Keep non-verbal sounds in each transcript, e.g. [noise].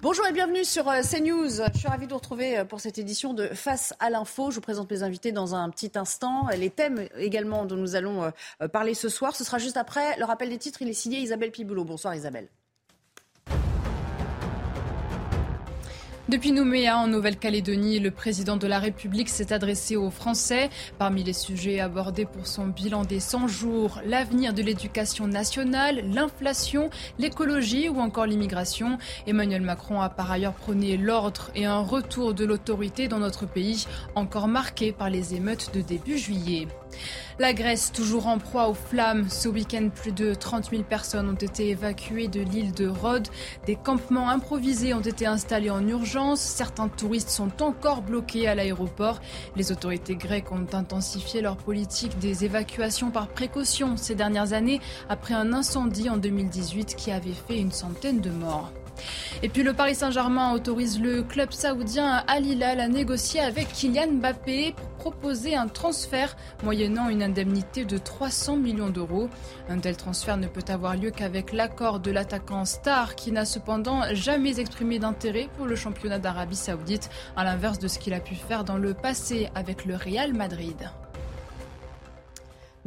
Bonjour et bienvenue sur euh, CNews. Je suis ravie de vous retrouver euh, pour cette édition de Face à l'info. Je vous présente mes invités dans un petit instant. Les thèmes également dont nous allons euh, parler ce soir, ce sera juste après le rappel des titres. Il est signé Isabelle Piboulot. Bonsoir Isabelle. Depuis Nouméa, en Nouvelle-Calédonie, le président de la République s'est adressé aux Français. Parmi les sujets abordés pour son bilan des 100 jours, l'avenir de l'éducation nationale, l'inflation, l'écologie ou encore l'immigration. Emmanuel Macron a par ailleurs prôné l'ordre et un retour de l'autorité dans notre pays, encore marqué par les émeutes de début juillet. La Grèce, toujours en proie aux flammes. Ce week-end, plus de 30 000 personnes ont été évacuées de l'île de Rhodes. Des campements improvisés ont été installés en urgence. Certains touristes sont encore bloqués à l'aéroport. Les autorités grecques ont intensifié leur politique des évacuations par précaution ces dernières années après un incendie en 2018 qui avait fait une centaine de morts. Et puis le Paris Saint-Germain autorise le club saoudien Al Hilal à négocier avec Kylian Mbappé pour proposer un transfert moyennant une indemnité de 300 millions d'euros. Un tel transfert ne peut avoir lieu qu'avec l'accord de l'attaquant star qui n'a cependant jamais exprimé d'intérêt pour le championnat d'Arabie saoudite, à l'inverse de ce qu'il a pu faire dans le passé avec le Real Madrid.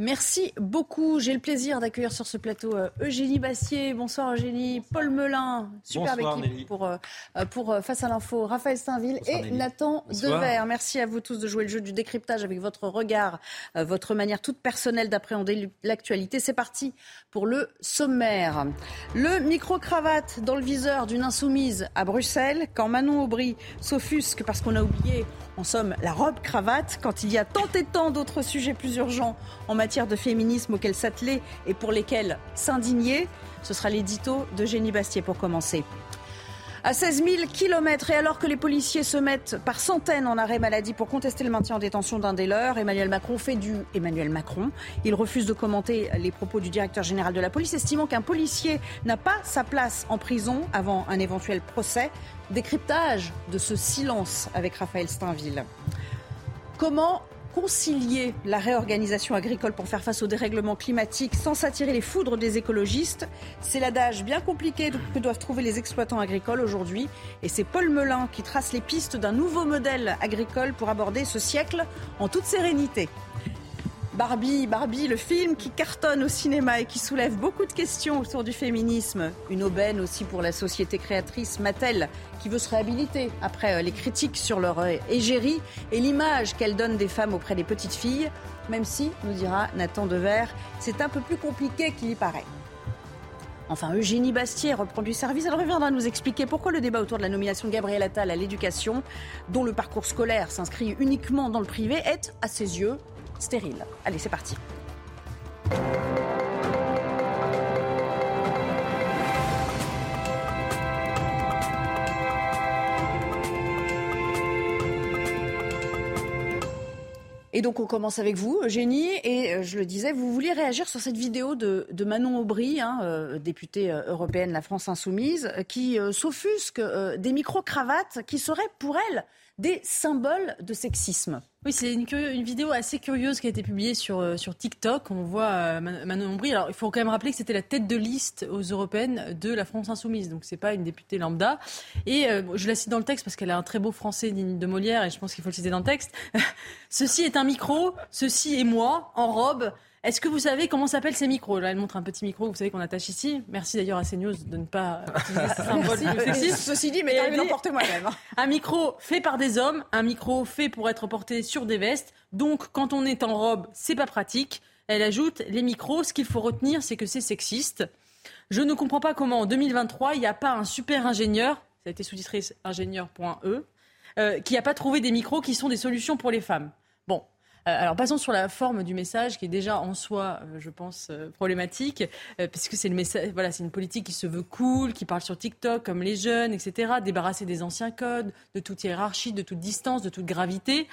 Merci beaucoup. J'ai le plaisir d'accueillir sur ce plateau euh, Eugénie Bassier. Bonsoir Eugénie. Paul Melun, superbe équipe pour, euh, euh, pour Face à l'info. Raphaël Steinville et Nathan Dever. Merci à vous tous de jouer le jeu du décryptage avec votre regard, votre manière toute personnelle d'appréhender l'actualité. C'est parti pour le sommaire. Le micro-cravate dans le viseur d'une insoumise à Bruxelles quand Manon Aubry s'offusque parce qu'on a oublié en somme, la robe-cravate, quand il y a tant et tant d'autres sujets plus urgents en matière de féminisme auxquels s'atteler et pour lesquels s'indigner. Ce sera l'édito de Génie Bastier pour commencer. À 16 000 kilomètres et alors que les policiers se mettent par centaines en arrêt maladie pour contester le maintien en détention d'un des leurs, Emmanuel Macron fait du Emmanuel Macron. Il refuse de commenter les propos du directeur général de la police, estimant qu'un policier n'a pas sa place en prison avant un éventuel procès. Décryptage de ce silence avec Raphaël Steinville. Comment concilier la réorganisation agricole pour faire face au dérèglement climatique sans s'attirer les foudres des écologistes. C'est l'adage bien compliqué que doivent trouver les exploitants agricoles aujourd'hui. Et c'est Paul Melun qui trace les pistes d'un nouveau modèle agricole pour aborder ce siècle en toute sérénité. Barbie, Barbie, le film qui cartonne au cinéma et qui soulève beaucoup de questions autour du féminisme. Une aubaine aussi pour la société créatrice Mattel, qui veut se réhabiliter après euh, les critiques sur leur euh, égérie et l'image qu'elle donne des femmes auprès des petites filles. Même si, nous dira Nathan Dever, c'est un peu plus compliqué qu'il y paraît. Enfin, Eugénie Bastier reprend du service. Elle reviendra nous expliquer pourquoi le débat autour de la nomination de Gabriel Attal à l'éducation, dont le parcours scolaire s'inscrit uniquement dans le privé, est, à ses yeux, stérile. Allez, c'est parti. Et donc on commence avec vous, Eugénie, et euh, je le disais, vous vouliez réagir sur cette vidéo de, Manon Aubry, hein, euh, députée euh, européenne La France Insoumise, qui s'offusque des micro-cravates qui seraient pour elle des symboles de sexisme. Oui, c'est une, vidéo assez curieuse qui a été publiée sur, euh, sur TikTok. On voit euh, Manon Ombry. Alors, il faut quand même rappeler que c'était la tête de liste aux européennes de la France Insoumise. Donc, c'est pas une députée lambda. Et euh, je la cite dans le texte parce qu'elle a un très beau français digne de Molière et je pense qu'il faut le citer dans le texte. [laughs] ceci est un micro, ceci est moi, en robe. Est-ce que vous savez comment s'appellent ces micros Là, elle montre un petit micro, vous savez qu'on attache ici. Merci d'ailleurs à CNews de ne pas [laughs] utiliser ce symbole sexiste. Ceci dit, mais n'importe moi même. Hein. Un micro fait par des hommes, un micro fait pour être porté sur des vestes. Donc, quand on est en robe, c'est pas pratique. Elle ajoute, les micros, ce qu'il faut retenir, c'est que c'est sexiste. Je ne comprends pas comment en 2023, il n'y a pas un super ingénieur, ça a été sous-titré ingénieur.e, euh, qui n'a pas trouvé des micros qui sont des solutions pour les femmes. Euh, alors passons sur la forme du message qui est déjà en soi, euh, je pense, euh, problématique, puisque c'est le voilà, une politique qui se veut cool, qui parle sur TikTok comme les jeunes, etc. Débarrasser des anciens codes, de toute hiérarchie, de toute distance, de toute gravité.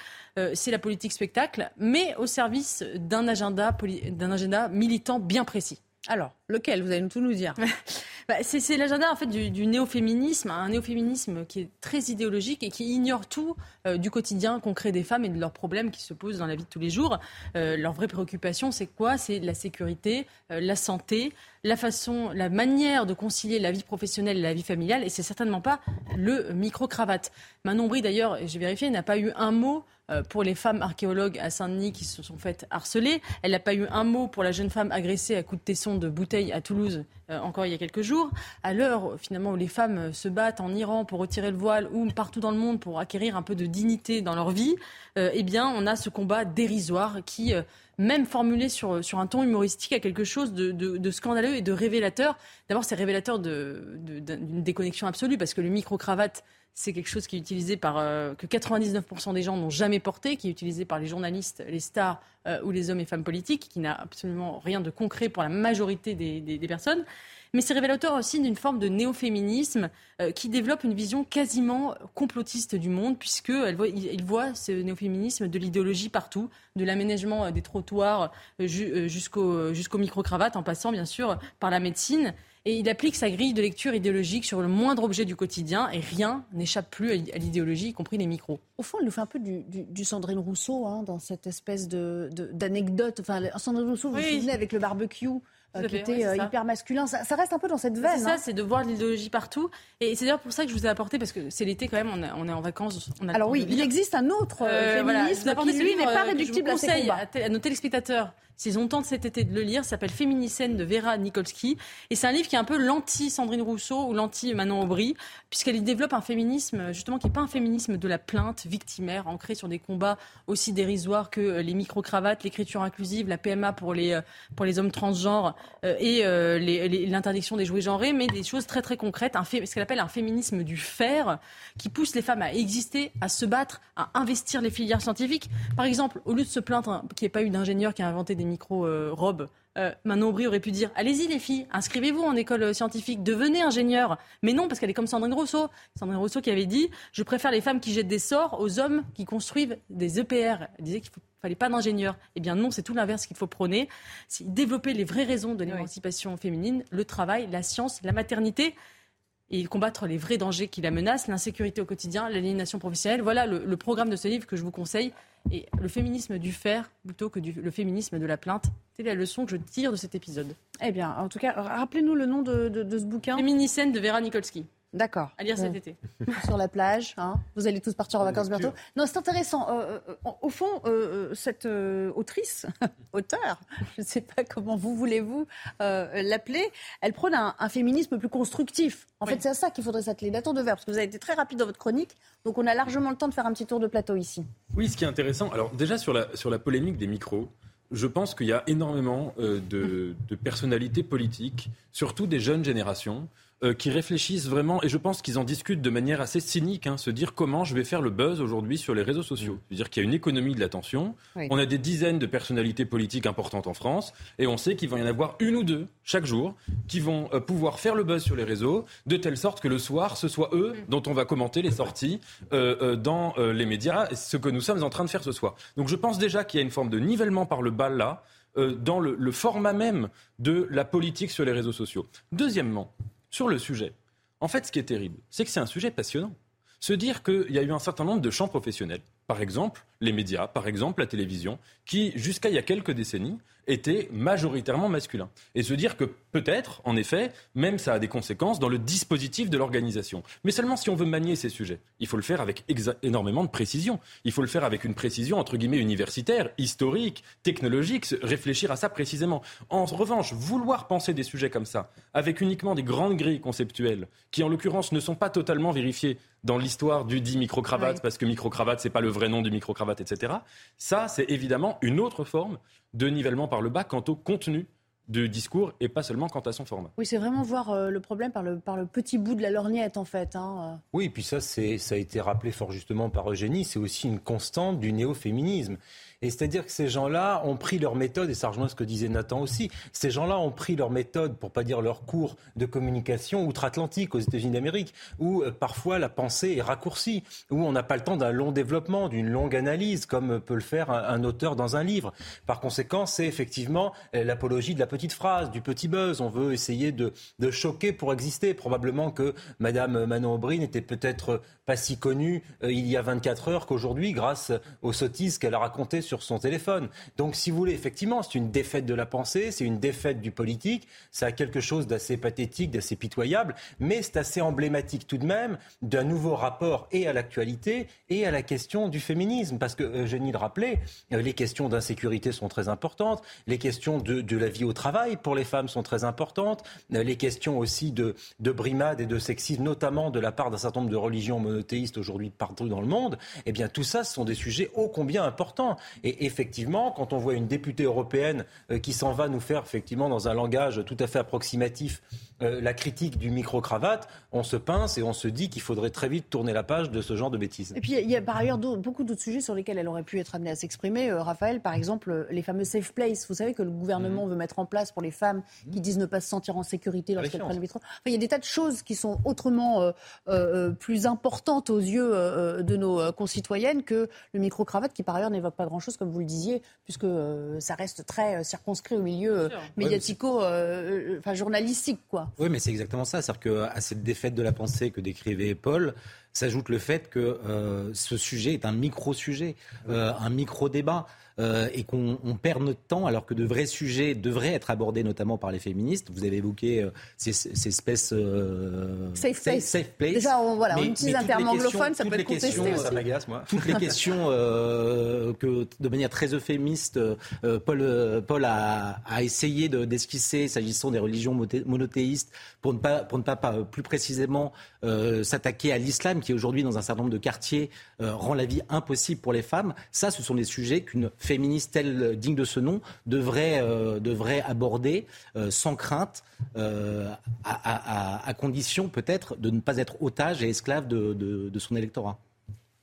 c'est la politique spectacle, mais au service d'un agenda, d'un agenda militant bien précis. Alors, Lequel? Vous allez tout nous dire. [laughs] Bah, c'est l'agenda en fait du, néo-féminisme, un néo-féminisme qui est très idéologique et qui ignore tout euh, du quotidien concret des femmes et de leurs problèmes qui se posent dans la vie de tous les jours. Euh, leur vraie préoccupation, c'est quoi? C'est la sécurité, euh, la santé, la façon, la manière de concilier la vie professionnelle et la vie familiale. Et c'est certainement pas le micro-cravate. Manon Brie, d'ailleurs, j'ai vérifié, n'a pas eu un mot pour les femmes archéologues à Saint-Denis qui se sont faites harceler. Elle n'a pas eu un mot pour la jeune femme agressée à coups de tesson de bouteille à Toulouse euh, encore il y a quelques jours. À l'heure finalement où les femmes se battent en Iran pour retirer le voile ou partout dans le monde pour acquérir un peu de dignité dans leur vie, euh, eh bien on a ce combat dérisoire qui même formulé sur, sur un ton humoristique, a quelque chose de, de, scandaleux et de révélateur. D'abord, c'est révélateur d'une déconnexion absolue, parce que le micro-cravate, c'est quelque chose qui est utilisé par euh, que 99% des gens n'ont jamais porté, qui est utilisé par les journalistes, les stars euh, ou les hommes et femmes politiques, qui n'a absolument rien de concret pour la majorité des, des, personnes. Mais c'est révélateur aussi d'une forme de néo-féminisme euh, qui développe une vision quasiment complotiste du monde, puisqu'il voit, il voit ce néo-féminisme de l'idéologie partout, de l'aménagement des trottoirs jusqu'au jusqu'au micro-cravate, en passant bien sûr par la médecine et il applique sa grille de lecture idéologique sur le moindre objet du quotidien et rien n'échappe plus à l'idéologie, y compris les micros. Au fond, il nous fait un peu du, Sandrine Rousseau hein, dans cette espèce d'anecdote. De, enfin, Sandrine Rousseau, vous vous souvenez, avec le barbecue euh, qui était euh, hyper masculin. Ça, reste un peu dans cette veine. C'est ça, hein. c'est de voir l'idéologie partout. Et c'est d'ailleurs pour ça que je vous ai apporté, parce que c'est l'été quand même, on, est en vacances. Alors oui, il existe un autre euh, féminisme qui, lui, n'est pas réductible à ces combats. à nos téléspectateurs S'ils ont de cet été de le lire, s'appelle Féminicène de Vera Nikolsky. Et c'est un livre qui est un peu l'anti-Sandrine Rousseau ou l'anti-Manon Aubry, puisqu'elle développe un féminisme, justement, qui n'est pas un féminisme de la plainte victimaire, ancré sur des combats aussi dérisoires que euh, les micro-cravates, l'écriture inclusive, la PMA pour les, euh, pour les hommes transgenres euh, et l'interdiction des jouets genrés, mais des choses très très concrètes, un ce qu'elle appelle un féminisme du faire, qui pousse les femmes à exister, à se battre, à investir les filières scientifiques. Par exemple, au lieu de se plaindre qu'il n'y ait pas eu d'ingénieur qui a inventé des micro-robes, euh, Manon Aubry aurait pu dire Allez-y, les filles, inscrivez-vous en école euh, scientifique, devenez ingénieur. Mais non, parce qu'elle est comme Sandrine Rousseau. Sandrine Rousseau qui avait dit Je préfère les femmes qui jettent des sorts aux hommes qui construisent des EPR. Elle disait qu'il ne fallait pas d'ingénieur. Eh bien, non, c'est tout l'inverse qu'il faut prôner. C'est développer les vraies raisons de l'émancipation féminine le travail, la science, la maternité et combattre les vrais dangers qui la menacent, l'insécurité au quotidien, l'aliénation professionnelle. Voilà le, programme de ce livre que je vous conseille. Et le féminisme du faire plutôt que le féminisme de la plainte. C'est la leçon que je tire de cet épisode. Eh bien, en tout cas, rappelez-nous le nom de, de ce bouquin. Féminicène de Vera Nikolsky. D'accord. À lire cet été. [laughs] Sur la plage, hein. vous allez tous partir en vacances bientôt. Non, c'est intéressant. Euh, euh, au fond, euh, cette autrice, [laughs] auteur, [laughs] je ne sais pas comment vous voulez-vous l'appeler, elle prône un, féminisme plus constructif. En fait, c'est à ça qu'il faudrait s'atteler. D'attendre de verre, parce que vous avez été très rapide dans votre chronique, donc on a largement le temps de faire un petit tour de plateau ici. Oui, ce qui est intéressant, alors déjà sur la, sur la polémique des micros, je pense qu'il y a énormément de, de personnalités politiques, surtout des jeunes générations, euh, qui réfléchissent vraiment, et je pense qu'ils en discutent de manière assez cynique, hein, se dire comment je vais faire le buzz aujourd'hui sur les réseaux sociaux. Mm. C'est-à-dire qu'il y a une économie de l'attention, on a des dizaines de personnalités politiques importantes en France, et on sait qu'il va y en avoir une ou deux chaque jour qui vont euh, pouvoir faire le buzz sur les réseaux, de telle sorte que le soir, ce soit eux mm. dont on va commenter les sorties euh, dans les médias, ce que nous sommes en train de faire ce soir. Donc je pense déjà qu'il y a une forme de nivellement par le bas là, dans le format même de la politique sur les réseaux sociaux. Deuxièmement, sur le sujet. En fait, ce qui est terrible, c'est que c'est un sujet passionnant. Se dire qu'il y a eu un certain nombre de champs professionnels, par exemple les médias, par exemple la télévision, qui, jusqu'à il y a quelques décennies, était majoritairement masculin. Et se dire que peut-être, en effet, même ça a des conséquences dans le dispositif de l'organisation. Mais seulement si on veut manier ces sujets. Il faut le faire avec énormément de précision. Il faut le faire avec une précision, entre guillemets, universitaire, historique, technologique, réfléchir à ça précisément. En revanche, vouloir penser des sujets comme ça, avec uniquement des grandes grilles conceptuelles, qui en l'occurrence ne sont pas totalement vérifiées dans l'histoire du dit micro-cravate, parce que micro-cravate, c'est pas le vrai nom du micro-cravate, etc. Ça, c'est évidemment une autre forme de nivellement par le bas quant au contenu de discours et pas seulement quant à son format. Oui, c'est vraiment voir euh, le problème par le, par le petit bout de la lorgnette, en fait. Hein, euh. Oui, et puis ça, ça a été rappelé fort justement par Eugénie, c'est aussi une constante du néo-féminisme. Et c'est-à-dire que ces gens-là ont pris leur méthode, et ça rejoint ce que disait Nathan aussi, ces gens-là ont pris leur méthode, pour pas dire leur cours de communication outre-Atlantique aux États-Unis d'Amérique, où euh, parfois la pensée est raccourcie, où on n'a pas le temps d'un long développement, d'une longue analyse, comme peut le faire un, auteur dans un livre. Par conséquent, c'est effectivement euh, l'apologie de la petite phrase, du petit buzz. On veut essayer de, de choquer pour exister. Probablement que Madame Manon Aubry n'était peut-être pas si connue euh, il y a 24 heures qu'aujourd'hui, grâce aux sottises qu'elle a racontées sur son téléphone. Donc, si vous voulez, effectivement, c'est une défaite de la pensée, c'est une défaite du politique. Ça a quelque chose d'assez pathétique, d'assez pitoyable, mais c'est assez emblématique tout de même d'un nouveau rapport et à l'actualité et à la question du féminisme. Parce que, Eugénie le rappelait, euh, les questions d'insécurité sont très importantes, les questions de, de, la vie au travail pour les femmes sont très importantes, euh, les questions aussi de, de brimade et de sexisme, notamment de la part d'un certain nombre de religions monothéistes aujourd'hui partout dans le monde, eh bien tout ça, ce sont des sujets ô combien importants. Et effectivement, quand on voit une députée européenne euh, qui s'en va nous faire effectivement dans un langage tout à fait approximatif euh, la critique du micro-cravate, on se pince et on se dit qu'il faudrait très vite tourner la page de ce genre de bêtises. Et puis il y a par ailleurs beaucoup d'autres sujets sur lesquels elle aurait pu être amenée à s'exprimer. Euh, Raphaël, par exemple, les fameux safe place. Vous savez que le gouvernement mhm. veut mettre en place pour les femmes qui disent ne pas se sentir en sécurité lorsqu'elles prennent le métro. Enfin, il y a des tas de choses qui sont autrement plus importantes aux yeux de nos concitoyennes que le micro-cravate, qui par ailleurs n'évoque pas grand-chose, comme vous le disiez, puisque ça reste très circonscrit au milieu médiatico, enfin journalistique, quoi. Oui, mais c'est exactement ça. C'est-à-dire qu'à cette défaite de la pensée que décrivait Paul, s'ajoute le fait que euh, ce sujet est un micro-sujet, euh, un micro-débat. Euh, et qu'on perd notre temps alors que de vrais sujets devraient être abordés notamment par les féministes. Vous avez évoqué ces, espèces safe, place. Déjà, on, voilà, on utilise un terme anglophone, ça peut être contesté aussi. moi. Toutes les questions que, de manière très euphémiste, Paul, Paul a, a essayé d'esquisser s'agissant des religions monothéistes pour ne pas, pour ne pas, pas plus précisément s'attaquer à l'islam qui aujourd'hui dans un certain nombre de quartiers euh, rend la vie impossible pour les femmes. Ça, ce sont des sujets qu'une féministe telle digne de ce nom devrait, euh, devrait aborder euh, sans crainte, à, condition peut-être de ne pas être otage et esclave de, de, son électorat.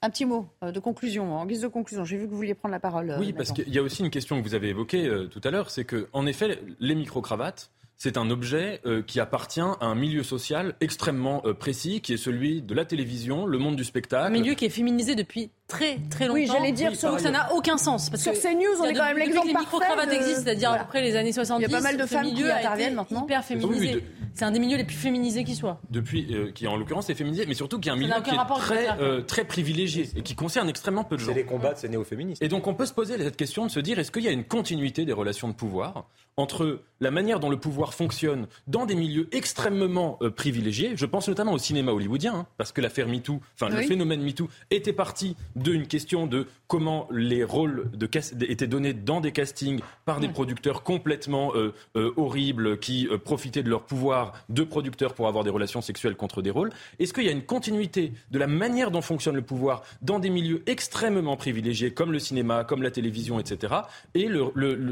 Un petit mot de conclusion, en guise de conclusion. J'ai vu que vous vouliez prendre la parole. Oui, parce qu'il y a aussi une question que vous avez évoquée tout à l'heure, c'est que, en effet, les micro-cravates, c'est un objet euh, qui appartient à un milieu social extrêmement euh, précis, qui est celui de la télévision, le monde du spectacle. Un milieu qui est féminisé depuis très très longtemps. Oui, j'allais dire sur, ça n'a aucun sens. Parce sur CNews, on est quand même l'exemple parfait. Les micro-cravates existent, c'est-à-dire après les années 70. Il y a pas mal de femmes qui interviennent maintenant. Hyper féminisé. c'est un des milieux les plus féminisés qui soit. Depuis, euh, qui en l'occurrence est féminisé, mais surtout qui est un milieu qui est très, très privilégié et qui concerne extrêmement peu de gens. C'est les combats de ces néo-féministes. Et donc on peut se poser cette question de se dire est-ce qu'il y a une continuité des relations de pouvoir entre la manière dont le pouvoir fonctionne dans des milieux extrêmement euh, privilégiés? Je pense notamment au cinéma hollywoodien, hein, parce que l'affaire MeToo, enfin le phénomène MeToo, était parti d'une question de comment les rôles de étaient donnés dans des castings par des producteurs complètement euh, euh, horribles qui profitaient de leur pouvoir de producteurs pour avoir des relations sexuelles contre des rôles. Est-ce qu'il y a une continuité de la manière dont fonctionne le pouvoir dans des milieux extrêmement privilégiés comme le cinéma, comme la télévision, etc. et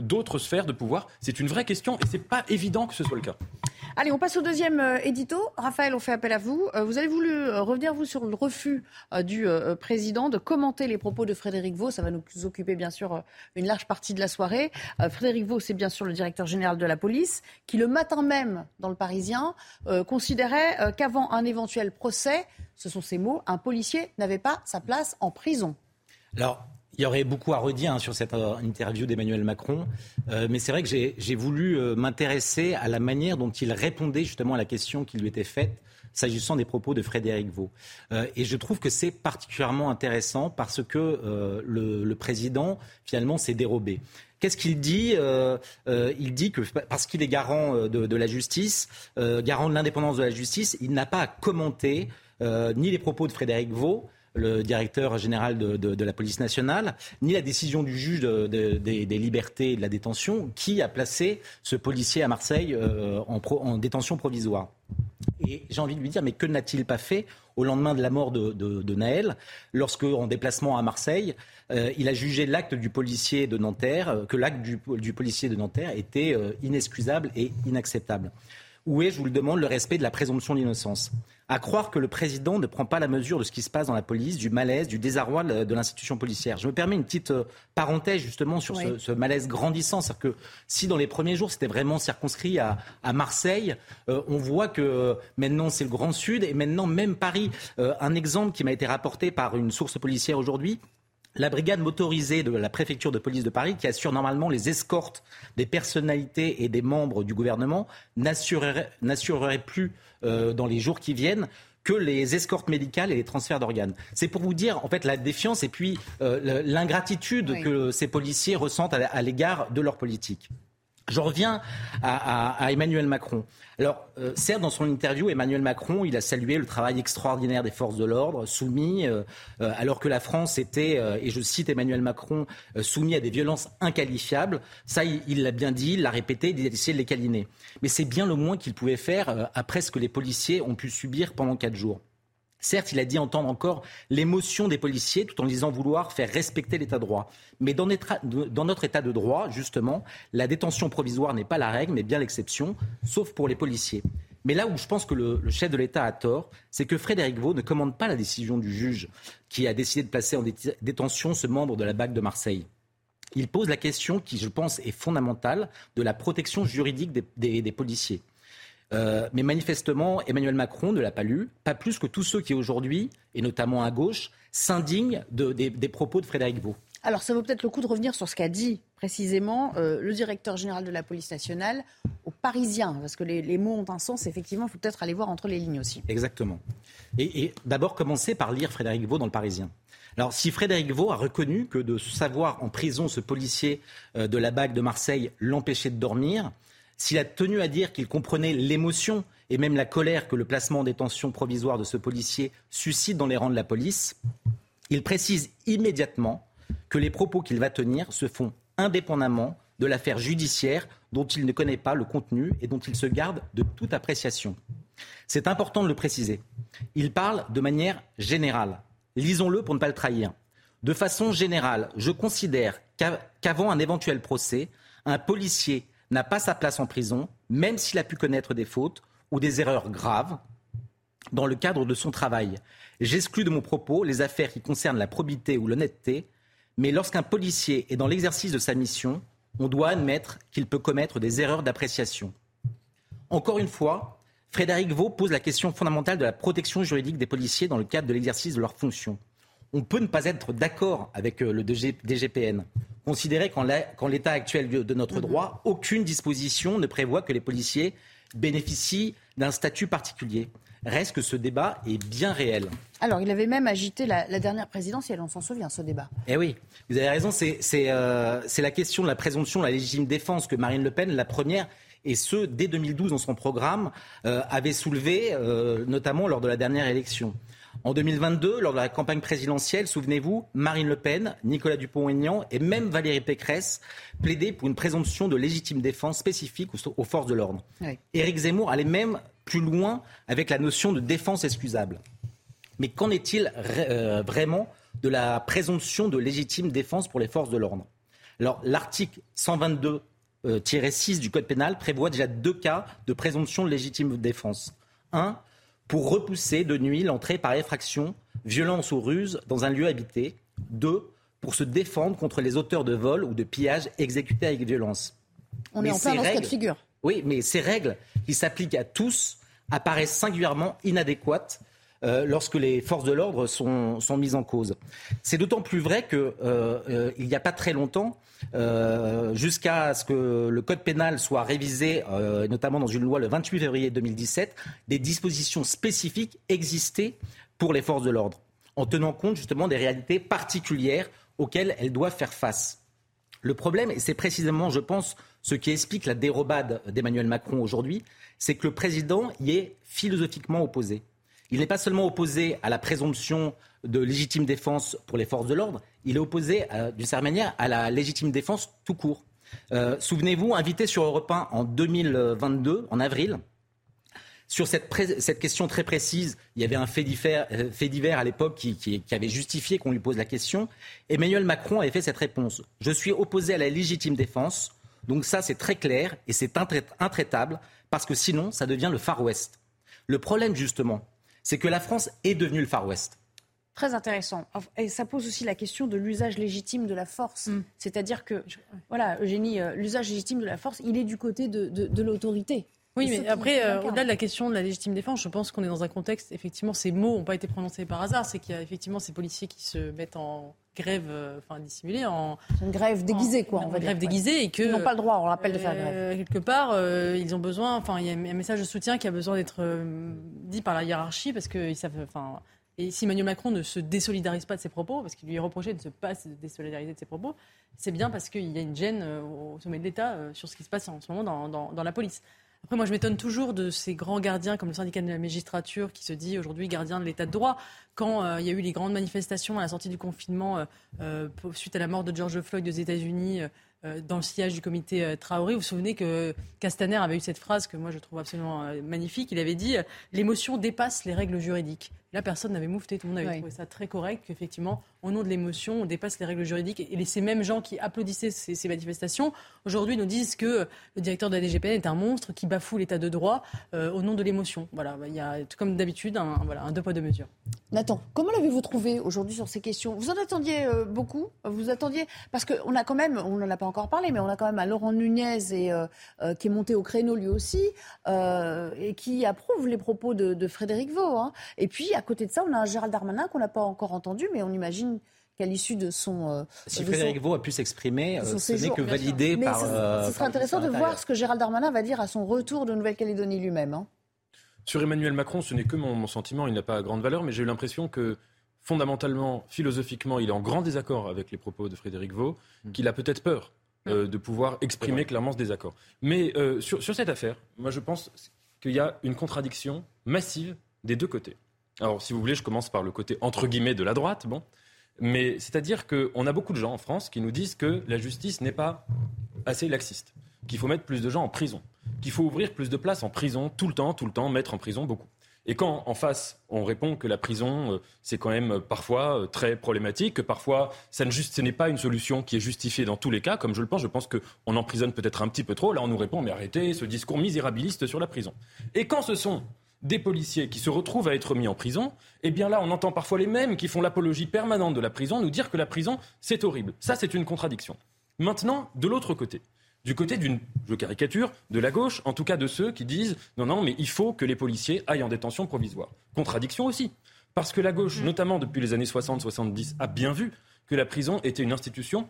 d'autres sphères de pouvoir? C'est une vraie question et c'est pas évident que ce soit le cas. Allez, on passe au deuxième euh, édito. Raphaël, on fait appel à vous. Euh, vous avez voulu euh, revenir, vous, sur le refus du président de commenter les propos de Frédéric Vaux. Ça va nous occuper, bien sûr, une large partie de la soirée. Frédéric Vaux, c'est bien sûr le directeur général de la police, qui, le matin même, dans le Parisien, considérait qu'avant un éventuel procès, ce sont ses mots, un policier n'avait pas sa place en prison. Alors, il y aurait beaucoup à redire hein, sur cette euh, interview d'Emmanuel Macron, euh, mais c'est vrai que j'ai voulu euh, m'intéresser à la manière dont il répondait justement à la question qui lui était faite s'agissant des propos de Frédéric Vaux. et je trouve que c'est particulièrement intéressant parce que le, président, finalement, s'est dérobé. Qu'est-ce qu'il dit Il dit que parce qu'il est garant de, la justice, garant de l'indépendance de la justice, il n'a pas à commenter ni les propos de Frédéric Vaux, le directeur général de, la police nationale, ni la décision du juge des libertés et de la détention qui a placé ce policier à Marseille euh, en, détention provisoire. Et j'ai envie de lui dire, mais que n'a-t-il pas fait au lendemain de la mort de, Naël, lorsque, en déplacement à Marseille, euh, il a jugé l'acte du policier de Nanterre, euh, que l'acte du, policier de Nanterre était inexcusable et inacceptable Où est, je vous le demande, le respect de la présomption d'innocence? À croire que le président ne prend pas la mesure de ce qui se passe dans la police, du malaise, du désarroi de l'institution policière. Je me permets une petite euh, parenthèse justement sur ce, malaise grandissant. C'est-à-dire que si dans les premiers jours c'était vraiment circonscrit à, Marseille, euh, on voit que euh, maintenant c'est le Grand Sud et maintenant même Paris. un exemple qui m'a été rapporté par une source policière aujourd'hui, la brigade motorisée de la préfecture de police de Paris, qui assure normalement les escortes des personnalités et des membres du gouvernement, n'assurerait plus euh, dans les jours qui viennent que les escortes médicales et les transferts d'organes. C'est pour vous dire en fait la défiance et puis euh, l'ingratitude que ces policiers ressentent à l'égard de leur politique. Je reviens à, Emmanuel Macron. Alors, euh, certes, dans son interview, Emmanuel Macron, il a salué le travail extraordinaire des forces de l'ordre, soumis, euh, euh, alors que la France était, et je cite Emmanuel Macron, soumis à des violences inqualifiables. Ça, il l'a bien dit, il l'a répété, il a essayé de les câliner. Mais c'est bien le moins qu'il pouvait faire après ce que les policiers ont pu subir pendant quatre jours. Certes, il a dit entendre encore l'émotion des policiers tout en disant vouloir faire respecter l'état de droit. Mais dans notre, état de droit, justement, la détention provisoire n'est pas la règle, mais bien l'exception, sauf pour les policiers. Mais là où je pense que le, chef de l'État a tort, c'est que Frédéric Vaux ne commande pas la décision du juge qui a décidé de placer en détention ce membre de la BAC de Marseille. Il pose la question qui, je pense, est fondamentale de la protection juridique des policiers. Euh, mais manifestement, Emmanuel Macron ne l'a pas lu, pas plus que tous ceux qui aujourd'hui, et notamment à gauche, s'indignent des, propos de Frédéric Vaux. Alors ça vaut peut-être le coup de revenir sur ce qu'a dit précisément euh, le directeur général de la police nationale aux Parisiens, parce que les, mots ont un sens, effectivement, il faut peut-être aller voir entre les lignes aussi. Exactement. Et, d'abord commencer par lire Frédéric Vaux dans le Parisien. Alors, si Frédéric Vaux a reconnu que de savoir en prison ce policier euh, de la BAC de Marseille l'empêchait de dormir, s'il a tenu à dire qu'il comprenait l'émotion et même la colère que le placement en détention provisoire de ce policier suscite dans les rangs de la police, il précise immédiatement que les propos qu'il va tenir se font indépendamment de l'affaire judiciaire dont il ne connaît pas le contenu et dont il se garde de toute appréciation. C'est important de le préciser. Il parle de manière générale. Lisons-le pour ne pas le trahir. De façon générale, je considère qu'avant un éventuel procès, un policier n'a pas sa place en prison, même s'il a pu connaître des fautes ou des erreurs graves dans le cadre de son travail. J'exclus de mon propos les affaires qui concernent la probité ou l'honnêteté, mais lorsqu'un policier est dans l'exercice de sa mission, on doit admettre qu'il peut commettre des erreurs d'appréciation. Encore une fois, Frédéric Vaux pose la question fondamentale de la protection juridique des policiers dans le cadre de l'exercice de leurs fonctions. On peut ne pas être d'accord avec euh, le DGPN, considérer qu'en l'état actuel de notre mhm. droit, aucune disposition ne prévoit que les policiers bénéficient d'un statut particulier. Reste que ce débat est bien réel. Alors, il avait même agité la, dernière présidentielle, on s'en souvient, ce débat. Eh oui, vous avez raison, c'est euh, la question de la présomption de la légitime défense que Marine Le Pen, la première, et ce, dès 2012 dans son programme, euh, avait soulevé, euh, notamment lors de la dernière élection. En 2022, lors de la campagne présidentielle, souvenez-vous, Marine Le Pen, Nicolas Dupont-Aignan et même Valérie Pécresse plaidaient pour une présomption de légitime défense spécifique aux forces de l'ordre. Éric Zemmour allait même plus loin avec la notion de défense excusable. Mais qu'en est-il euh, vraiment de la présomption de légitime défense pour les forces de l'ordre? Alors, l'article 122 6 du Code pénal prévoit déjà deux cas de présomption de légitime défense. Un, pour repousser de nuit l'entrée par effraction, violence ou ruse dans un lieu habité. Deux, pour se défendre contre les auteurs de vol ou de pillage exécutés avec violence. On est en plein dans ce cas de figure. Oui, mais ces règles qui s'appliquent à tous apparaissent singulièrement inadéquates euh, lorsque les forces de l'ordre sont, mises en cause. C'est d'autant plus vrai qu'il euh, euh, n'y a pas très longtemps, jusqu'à ce que le code pénal soit révisé, notamment dans une loi le 28 février 2017, des dispositions spécifiques existaient pour les forces de l'ordre, en tenant compte justement des réalités particulières auxquelles elles doivent faire face. Le problème, et c'est précisément, je pense, ce qui explique la dérobade d'Emmanuel Macron aujourd'hui, c'est que le président y est philosophiquement opposé. Il n'est pas seulement opposé à la présomption de légitime défense pour les forces de l'ordre, il est opposé, euh, d'une certaine manière, à la légitime défense tout court. Euh, souvenez-vous, invité sur Europe 1 en 2022, en avril, sur cette, question très précise, il y avait un fait euh, divers, à l'époque qui, qui, avait justifié qu'on lui pose la question. Emmanuel Macron avait fait cette réponse. Je suis opposé à la légitime défense. Donc ça, c'est très clair et c'est intraitable parce que sinon, ça devient le Far West. Le problème, justement, c'est que la France est devenue le Far West. Très intéressant. Et ça pose aussi la question de l'usage légitime de la force. Mm. C'est-à-dire que, voilà, Eugénie, euh, l'usage légitime de la force, il est du côté de, l'autorité. Oui, mais après, euh, au-delà de la question de la légitime défense, je pense qu'on est dans un contexte, effectivement, ces mots n'ont pas été prononcés par hasard. C'est qu'il y a effectivement ces policiers qui se mettent en grève, euh, enfin dissimulée, en. une grève déguisée, quoi. on va grève déguisée et que. Ils n'ont pas le droit, on rappelle, de faire grève. Quelque part, ils ont besoin, enfin, il y a un message de soutien qui a besoin d'être dit par la hiérarchie parce qu'ils savent, enfin et si Emmanuel Macron ne se désolidarise pas de ses propos, parce qu'il lui est reproché de ne pas se désolidariser de ses propos, c'est bien parce qu'il y a une gêne euh, au sommet de l'État euh, sur ce qui se passe en ce moment dans, la police. Après, moi, je m'étonne toujours de ces grands gardiens comme le syndicat de la magistrature qui se dit aujourd'hui gardien de l'état de droit. Quand euh, il y a eu les grandes manifestations à la sortie du confinement suite à la mort de George Floyd aux États-Unis, dans le sillage du comité Traoré. Vous vous souvenez que Castaner avait eu cette phrase que moi je trouve absolument magnifique. Il avait dit L'émotion dépasse les règles juridiques. Là, personne n'avait moufté, tout le monde avait trouvé ça très correct, qu'effectivement, au nom de l'émotion, on dépasse les règles juridiques. Et ces mêmes gens qui applaudissaient ces, manifestations, aujourd'hui nous disent que le directeur de la DGPN est un monstre qui bafoue l'état de droit euh, au nom de l'émotion. Voilà, il y a, comme d'habitude, un, voilà, un deux poids, deux mesures. Nathan, comment l'avez-vous trouvé aujourd'hui sur ces questions? Vous en attendiez euh, beaucoup? Vous attendiez? Parce qu'on a quand même, on n'en a pas encore parlé, mais on a quand même un Laurent Nunez et, euh, qui est monté au créneau lui aussi, et qui approuve les propos de, Frédéric Vaux. Hein. Et puis, à côté de ça, on a un Gérald Darmanin qu'on n'a pas encore entendu, mais on imagine qu'à l'issue de son. Euh, si Frédéric Vaux a pu s'exprimer, euh, ce n'est que validé par. ce euh, serait intéressant de voir ce que Gérald Darmanin va dire à son retour de Nouvelle-Calédonie lui-même. Hein. Sur Emmanuel Macron, ce n'est que mon, sentiment, il n'a pas grande valeur, mais j'ai eu l'impression que fondamentalement, philosophiquement, il est en grand désaccord avec les propos de Frédéric Vaux, hmm. qu'il a peut-être peur de pouvoir exprimer clairement ce désaccord. Mais sur, sur cette affaire, moi je pense qu'il y a une contradiction massive des deux côtés. Alors, si vous voulez, je commence par le côté entre guillemets de la droite. Bon. Mais c'est-à-dire qu'on a beaucoup de gens en France qui nous disent que la justice n'est pas assez laxiste, qu'il faut mettre plus de gens en prison, qu'il faut ouvrir plus de places en prison tout le temps, tout le temps, mettre en prison beaucoup. Et quand en face, on répond que la prison, euh, c'est quand même euh, parfois euh, très problématique, que parfois, ce n'est pas une solution qui est justifiée dans tous les cas, comme je le pense, je pense qu'on emprisonne peut-être un petit peu trop. Là, on nous répond, mais arrêtez ce discours misérabiliste sur la prison. Et quand ce sont des policiers qui se retrouvent à être mis en prison, eh bien là, on entend parfois les mêmes qui font l'apologie permanente de la prison nous dire que la prison, c'est horrible. Ça, c'est une contradiction. Maintenant, de l'autre côté, du côté d'une, je caricature, de la gauche, en tout cas de ceux qui disent non, non, mais il faut que les policiers aillent en détention provisoire. Contradiction aussi. Parce que la gauche, mmh. notamment depuis les années 60-70, a bien vu que la prison était une institution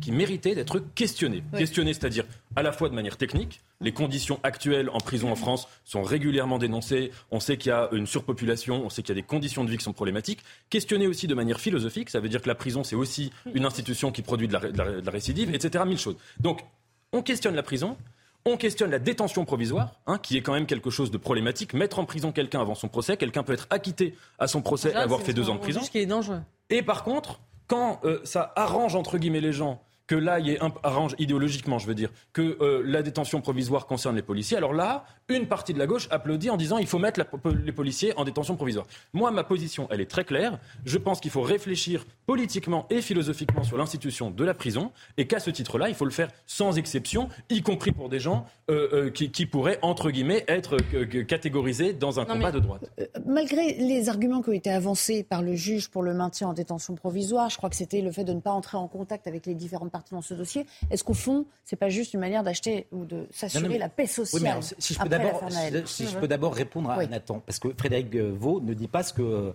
qui méritait d'être questionnée. Questionnée, c'est-à-dire à la fois de manière technique, les conditions actuelles en prison en France sont régulièrement dénoncées, on sait qu'il y a une surpopulation, on sait qu'il y a des conditions de vie qui sont problématiques. Questionnée aussi de manière philosophique, ça veut dire que la prison, c'est aussi une institution qui produit de la, récidive, etc. Mille choses. Donc, on questionne la prison, on questionne la détention provisoire, hein, qui est quand même quelque chose de problématique. Mettre en prison quelqu'un avant son procès, quelqu'un peut être acquitté à son procès et avoir fait deux ans de prison. est dangereux. Et par contre, quand euh, ça arrange entre guillemets les gens que là, il arrange idéologiquement, je veux dire, que euh, la détention provisoire concerne les policiers. Alors là, une partie de la gauche applaudit en disant il faut mettre les policiers en détention provisoire. Moi, ma position, elle est très claire. Je pense qu'il faut réfléchir politiquement et philosophiquement sur l'institution de la prison et qu'à ce titre-là, il faut le faire sans exception, y compris pour des gens euh, euh, qui, pourraient, entre guillemets, être catégorisés dans un combat de droite. malgré les arguments qui ont été avancés par le juge pour le maintien en détention provisoire, je crois que c'était le fait de ne pas entrer en contact avec les différentes dans ce dossier. Est-ce qu'au fond, c'est pas juste une manière d'acheter ou de s'assurer la paix sociale Si je peux d'abord, si, je peux d'abord répondre à Nathan, parce que Frédéric Vaux ne dit pas ce que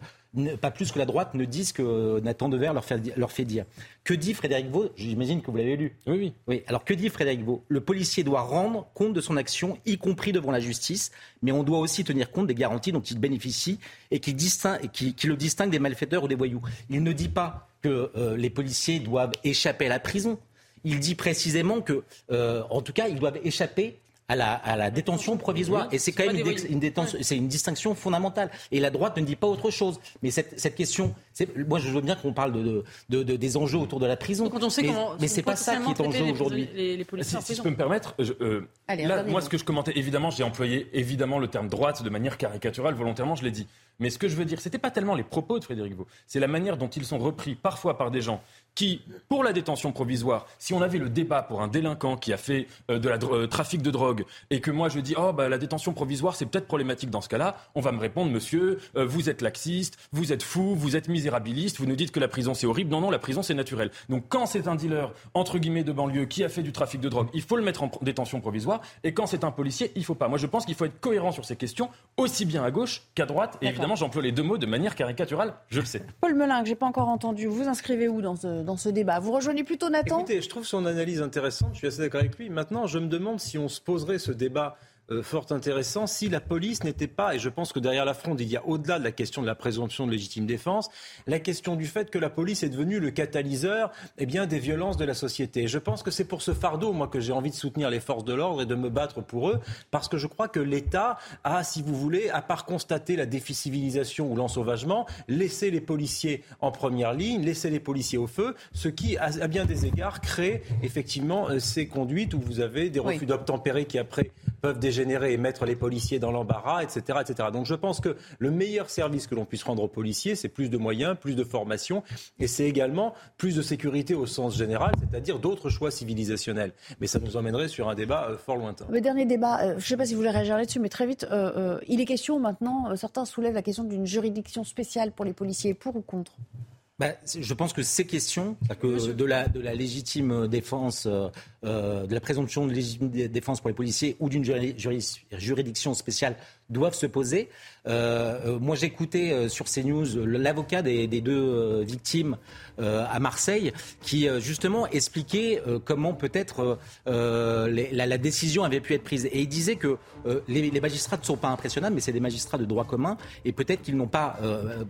pas plus que la droite ne dit ce que Nathan Dever leur fait, leur fait dire. Que dit Frédéric Vaux? J'imagine que vous l'avez lu. Oui, oui. Oui. Alors que dit Frédéric Vaux? Le policier doit rendre compte de son action, y compris devant la justice, mais on doit aussi tenir compte des garanties dont il bénéficie et qui, distingue, qui, qui le distinguent des malfaiteurs ou des voyous. Il ne dit pas que euh, les policiers doivent échapper à la prison. Il dit précisément que, euh, en tout cas, ils doivent échapper à la, à la, détention provisoire. Et c'est quand même une, une, c'est une distinction fondamentale. Et la droite ne dit pas autre chose. Mais cette, cette question Moi, je veux bien qu'on parle de, de, des enjeux autour de la prison. Quand on sait mais, comment, mais c'est pas ça qui est en jeu aujourd'hui. Si, si, je peux me permettre, euh, là, moi, ce que je commentais, évidemment, j'ai employé évidemment le terme droite de manière caricaturale, volontairement, je l'ai dit. Mais ce que je veux dire, c'était pas tellement les propos de Frédéric Vaux, c'est la manière dont ils sont repris parfois par des gens qui, pour la détention provisoire, si on avait le débat pour un délinquant qui a fait euh, de la euh, trafic de drogue et que moi je dis oh bah la détention provisoire c'est peut-être problématique dans ce cas-là, on va me répondre monsieur euh, vous êtes laxiste, vous êtes fou, vous êtes misérabiliste, vous nous dites que la prison c'est horrible. Non non la prison c'est naturel. Donc quand c'est un dealer entre guillemets de banlieue qui a fait du trafic de drogue, il faut le mettre en détention provisoire et quand c'est un policier il faut pas. Moi je pense qu'il faut être cohérent sur ces questions aussi bien à gauche qu'à droite et évidemment j'emploie les deux mots de manière caricaturale, je le sais. Paul Melun que j'ai pas encore entendu, vous inscrivez où dans ce dans ce débat? Vous rejoignez plutôt Nathan? Écoutez, je trouve son analyse intéressante, je suis assez d'accord avec lui. Maintenant, je me demande si on se poserait ce débat fort intéressant si la police n'était pas, et je pense que derrière la fronde, il y a au-delà de la question de la présomption de légitime défense, la question du fait que la police est devenue le catalyseur eh bien, des violences de la société. Je pense que c'est pour ce fardeau, moi, que j'ai envie de soutenir les forces de l'ordre et de me battre pour eux, parce que je crois que l'État a, si vous voulez, à part constater la déficivilisation ou l'ensauvagement, laissé les policiers en première ligne, laissé les policiers au feu, ce qui, à, bien des égards, crée effectivement euh, ces conduites où vous avez des refus d'obtempérer qui après peuvent dégénérer et mettre les policiers dans l'embarras, etc., etc. Donc je pense que le meilleur service que l'on puisse rendre aux policiers, c'est plus de moyens, plus de formation, et c'est également plus de sécurité au sens général, c'est-à-dire d'autres choix civilisationnels. Mais ça nous emmènerait sur un débat euh, fort lointain. Le dernier débat, euh, je ne sais pas si vous voulez réagir là-dessus, mais très vite, euh, il est question maintenant, certains soulèvent la question d'une juridiction spéciale pour les policiers, pour ou contre? Bah, je pense que ces questions, que de la, de la légitime défense, de la présomption de légitime défense pour les policiers ou d'une juridiction spéciale doivent se poser. Euh, euh, moi, j'écoutais euh, sur CNews l'avocat des, deux victimes à Marseille qui justement expliquait comment peut-être la, décision avait pu être prise. Et il disait que les, magistrats ne sont pas impressionnables, mais c'est des magistrats de droit commun et peut-être qu'ils n'ont pas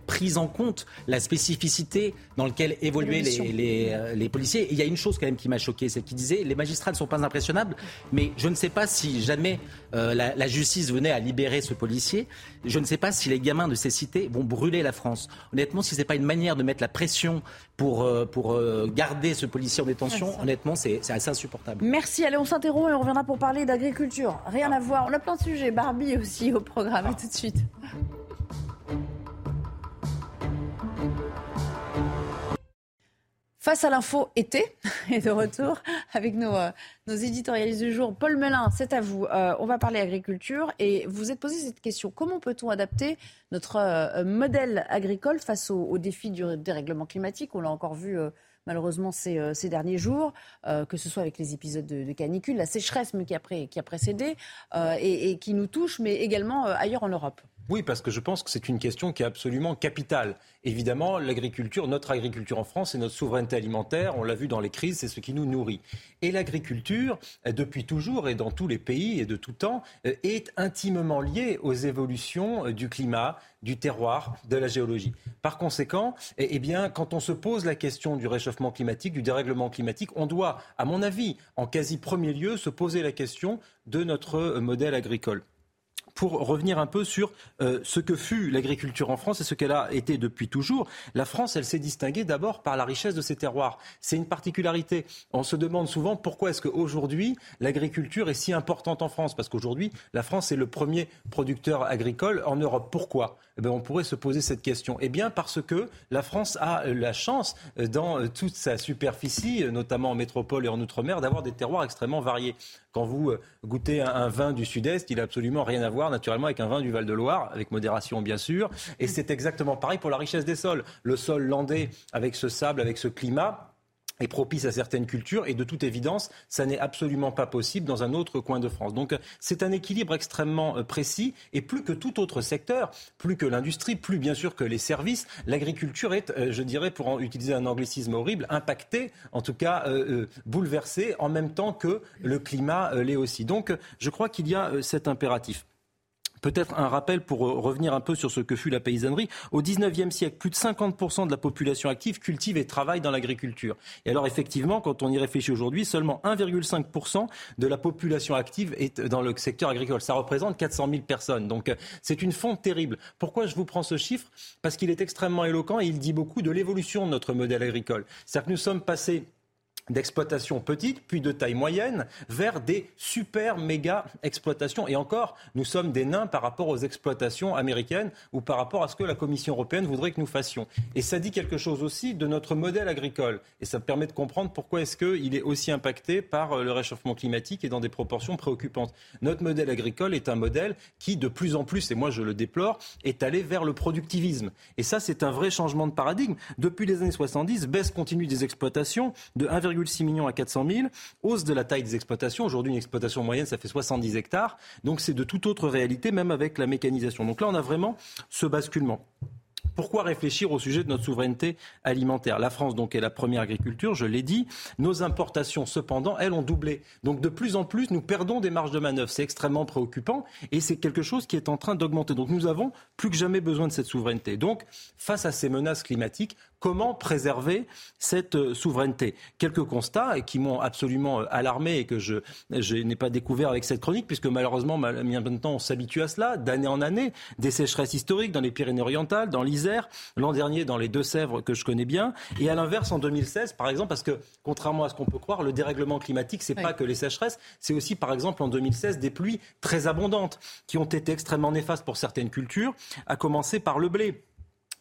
pris en compte la spécificité dans laquelle évoluaient les, policiers. Et il y a une chose quand même qui m'a choqué, c'est qu'il disait les magistrats ne sont pas impressionnables, mais je ne sais pas si jamais la, la justice venait à libérer ce policier, je ne sais pas si les gamins de ces cités vont brûler la France. Honnêtement, si ce n'est pas une manière de mettre la pression pour, euh, pour euh, garder ce policier en détention, honnêtement, c'est assez insupportable. Merci. Allez, on s'interrompt et on reviendra pour parler d'agriculture. Rien à voir. On a plein de sujets. Barbie aussi au programme. tout de suite. Face à l'info été [laughs] et de retour avec nos, euh, éditorialistes du jour. Paul Melun, c'est à vous. Euh, on va parler agriculture et vous êtes posé cette question. Comment peut-on adapter notre euh, modèle agricole face aux, défis du dérèglement climatique? On l'a encore vu malheureusement ces, derniers jours, que ce soit avec les épisodes de, canicule, la sécheresse qui, a qui a précédé et, qui nous touche, mais également ailleurs en Europe. Oui, parce que je pense que c'est une question qui est absolument capitale. Évidemment, l'agriculture, notre agriculture en France, c'est notre souveraineté alimentaire. On l'a vu dans les crises, c'est ce qui nous nourrit. Et l'agriculture, euh, depuis toujours et dans tous les pays et de tout temps, euh, est intimement liée aux évolutions euh, du climat, du terroir, de la géologie. Par conséquent, eh, eh bien, quand on se pose la question du réchauffement climatique, du dérèglement climatique, on doit, à mon avis, en quasi premier lieu, se poser la question de notre modèle agricole pour revenir un peu sur euh, ce que fut l'agriculture en France et ce qu'elle a été depuis toujours. La France, elle s'est distinguée d'abord par la richesse de ses terroirs. C'est une particularité. On se demande souvent pourquoi est-ce qu'aujourd'hui l'agriculture est si importante en France Parce qu'aujourd'hui, la France est le premier producteur agricole en Europe. Pourquoi? Eh bien, On pourrait se poser cette question. Eh bien, parce que la France a la chance, euh, dans euh, toute sa superficie, notamment en métropole et en outre-mer, d'avoir des terroirs extrêmement variés. Quand vous euh, goûtez un, vin du Sud-Est, il n'a absolument rien à voir naturellement avec un vin du Val-de-Loire, avec modération bien sûr. Et c'est exactement pareil pour la richesse des sols. Le sol landais, avec ce sable, avec ce climat, est propice à certaines cultures et de toute évidence, ça n'est absolument pas possible dans un autre coin de France. Donc c'est un équilibre extrêmement euh, précis et plus que tout autre secteur, plus que l'industrie, plus bien sûr que les services, l'agriculture est, euh, je dirais, pour utiliser un anglicisme horrible, impactée, en tout cas euh, bouleversée en même temps que le climat l'est aussi. Donc je crois qu'il y a cet impératif. Peut-être un rappel pour revenir un peu sur ce que fut la paysannerie. Au 19e siècle, plus de 50% de la population active cultive et travaille dans l'agriculture. Et alors effectivement, quand on y réfléchit aujourd'hui, seulement 1,5% de la population active est dans le secteur agricole. Ça représente 400 000 personnes. Donc euh, c'est une fonte terrible. Pourquoi je vous prends ce chiffre? Parce qu'il est extrêmement éloquent et il dit beaucoup de l'évolution de notre modèle agricole. C'est-à-dire que nous sommes passés d'exploitation petite, puis de taille moyenne, vers des super méga exploitations. Et encore, nous sommes des nains par rapport aux exploitations américaines ou par rapport à ce que la Commission européenne voudrait que nous fassions. Et ça dit quelque chose aussi de notre modèle agricole. Et ça permet de comprendre pourquoi est-ce qu'il est aussi impacté par euh, le réchauffement climatique et dans des proportions préoccupantes. Notre modèle agricole est un modèle qui, de plus en plus, et moi je le déplore, est allé vers le productivisme. Et ça, c'est un vrai changement de paradigme. Depuis les années 70, baisse continue des exploitations de 1, 1,6 million à 400 000. Hausse de la taille des exploitations. Aujourd'hui, une exploitation moyenne, ça fait 70 hectares. Donc c'est de toute autre réalité, même avec la mécanisation. Donc là, on a vraiment ce basculement. Pourquoi réfléchir au sujet de notre souveraineté alimentaire? La France, donc, est la première agriculture, je l'ai dit. Nos importations, cependant, elles ont doublé. Donc, de plus en plus, nous perdons des marges de manœuvre. C'est extrêmement préoccupant et c'est quelque chose qui est en train d'augmenter. Donc, nous avons plus que jamais besoin de cette souveraineté. Donc, face à ces menaces climatiques, comment préserver cette euh, souveraineté. Quelques constats qui m'ont absolument euh, alarmé et que je, n'ai pas découvert avec cette chronique, puisque malheureusement, maintenant, on s'habitue à cela, d'année en année, des sécheresses historiques dans les Pyrénées-Orientales, dans l'Isère, l'an dernier dans les Deux-Sèvres que je connais bien, et à l'inverse en 2016, par exemple, parce que contrairement à ce qu'on peut croire, le dérèglement climatique, c'est pas que les sécheresses, c'est aussi, par exemple, en 2016, des pluies très abondantes qui ont été extrêmement néfastes pour certaines cultures, à commencer par le blé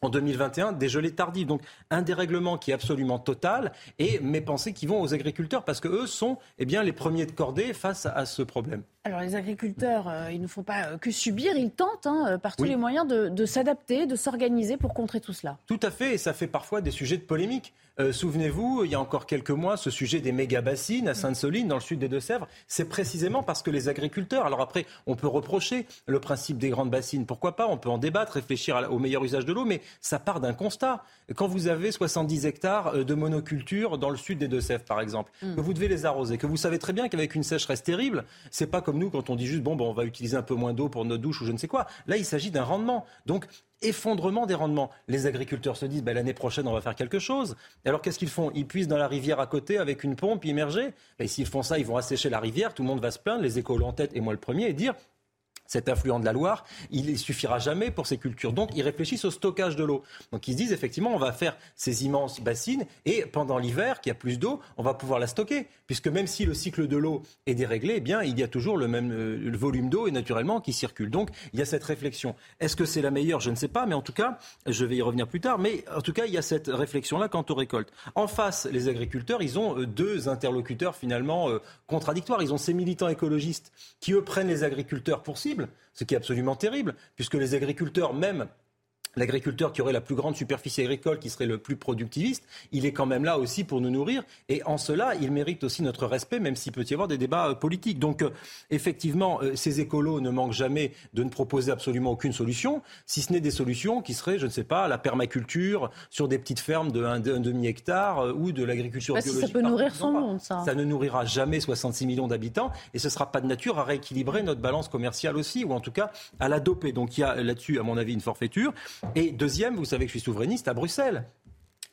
en 2021 des gelées tardives. Donc un dérèglement qui est absolument total et mes pensées qui vont aux agriculteurs parce que eux sont eh bien, les premiers de cordée face à ce problème. Alors les agriculteurs, euh, ils ne font pas euh, que subir, ils tentent hein, euh, par tous les moyens de, s'adapter, de s'organiser pour contrer tout cela. Tout à fait, et ça fait parfois des sujets de polémique. Souvenez-vous, il y a encore quelques mois, ce sujet des méga-bassines à Sainte-Soline, dans le sud des Deux-Sèvres, c'est précisément parce que les agriculteurs, alors après, on peut reprocher le principe des grandes bassines, pourquoi pas, on peut en débattre, réfléchir au meilleur usage de l'eau, mais ça part d'un constat. Quand vous avez 70 hectares de monoculture dans le sud des Deux-Sèvres, par exemple, mm. que vous devez les arroser, que vous savez très bien qu'avec une sécheresse terrible, c'est pas comme nous quand on dit juste bon, bon on va utiliser un peu moins d'eau pour notre douche ou je ne sais quoi. Là, il s'agit d'un rendement. Donc effondrement des rendements. Les agriculteurs se disent ben, l'année prochaine on va faire quelque chose. alors qu'est-ce qu'ils font? Ils puissent dans la rivière à côté avec une pompe immergée. Et s'ils font ça, ils vont assécher la rivière. Tout le monde va se plaindre, les écoles en tête et moi le premier, et dire cet affluent de la Loire, il ne suffira jamais pour ces cultures. Donc, ils réfléchissent au stockage de l'eau. Donc, ils se disent effectivement, on va faire ces immenses bassines et pendant l'hiver, qu'il y a plus d'eau, on va pouvoir la stocker. Puisque même si le cycle de l'eau est déréglé, eh bien, il y a toujours le même euh, volume d'eau et naturellement qui circule. Donc, il y a cette réflexion. Est-ce que c'est la meilleure? Je ne sais pas, mais en tout cas, je vais y revenir plus tard. Mais en tout cas, il y a cette réflexion-là quant aux récoltes. En face, les agriculteurs, ils ont euh, deux interlocuteurs finalement euh, contradictoires. Ils ont ces militants écologistes qui, eux, prennent les agriculteurs pour cible ce qui est absolument terrible, puisque les agriculteurs, même l'agriculteur qui aurait la plus grande superficie agricole, qui serait le plus productiviste, il est quand même là aussi pour nous nourrir. Et en cela, il mérite aussi notre respect, même s'il peut y avoir des débats euh, politiques. Donc, euh, effectivement, euh, ces écolos ne manquent jamais de ne proposer absolument aucune solution, si ce n'est des solutions qui seraient, je ne sais pas, la permaculture sur des petites fermes de un, demi-hectare ou de l'agriculture biologique. Ça peut nourrir son monde, ça. Ça ne nourrira jamais 66 millions d'habitants et ce ne sera pas de nature à rééquilibrer notre balance commerciale aussi, ou en tout cas à la doper. Donc, il y a là-dessus, à mon avis, une forfaiture. Et deuxième, vous savez que je suis souverainiste à Bruxelles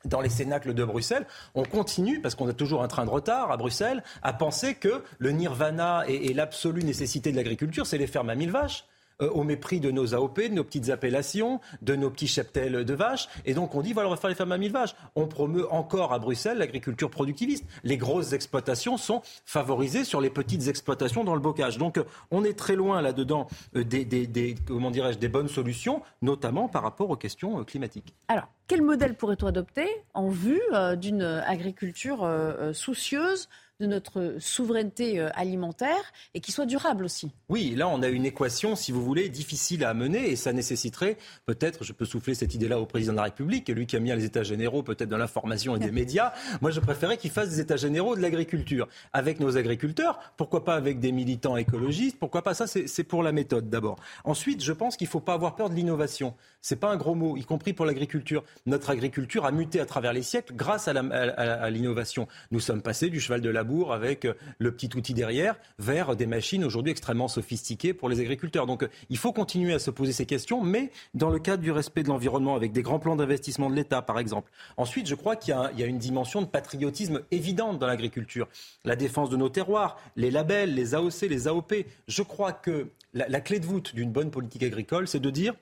dans les cénacles de Bruxelles, on continue, parce qu'on a toujours un train de retard à Bruxelles, à penser que le nirvana et, l'absolue nécessité de l'agriculture, c'est les fermes à mille vaches. Euh, au mépris de nos AOP, de nos petites appellations, de nos petits cheptels de vaches. Et donc on dit, voilà, on va faire les fermes à mille vaches. On promeut encore à Bruxelles l'agriculture productiviste. Les grosses exploitations sont favorisées sur les petites exploitations dans le bocage. Donc euh, on est très loin là-dedans euh, des, des, comment dirais-je, des bonnes solutions, notamment par rapport aux questions climatiques. Alors, quel modèle pourrait-on adopter en vue d'une agriculture soucieuse de notre souveraineté euh, alimentaire et qui soit durable aussi. Oui, là on a une équation, si vous voulez, difficile à mener et ça nécessiterait peut-être, je peux souffler cette idée-là au président de la République, lui qui a mis les états généraux peut-être de l'information et des médias. Moi je préférais qu'il fasse des états généraux de l'agriculture avec nos agriculteurs, pourquoi pas avec des militants écologistes, pourquoi pas? Ça, c'est pour la méthode d'abord. Ensuite, je pense qu'il ne faut pas avoir peur de l'innovation. C'est pas un gros mot, y compris pour l'agriculture. Notre agriculture a muté à travers les siècles grâce à l'innovation. Nous sommes passés du cheval de la avec le petit outil derrière vers des machines aujourd'hui extrêmement sophistiquées pour les agriculteurs. Donc il faut continuer à se poser ces questions, mais dans le cadre du respect de l'environnement, avec des grands plans d'investissement de l'État, par exemple. Ensuite, je crois qu'il y, a une dimension de patriotisme évidente dans l'agriculture. La défense de nos terroirs, les labels, les AOC, les AOP. Je crois que la clé de voûte d'une bonne politique agricole, c'est de dire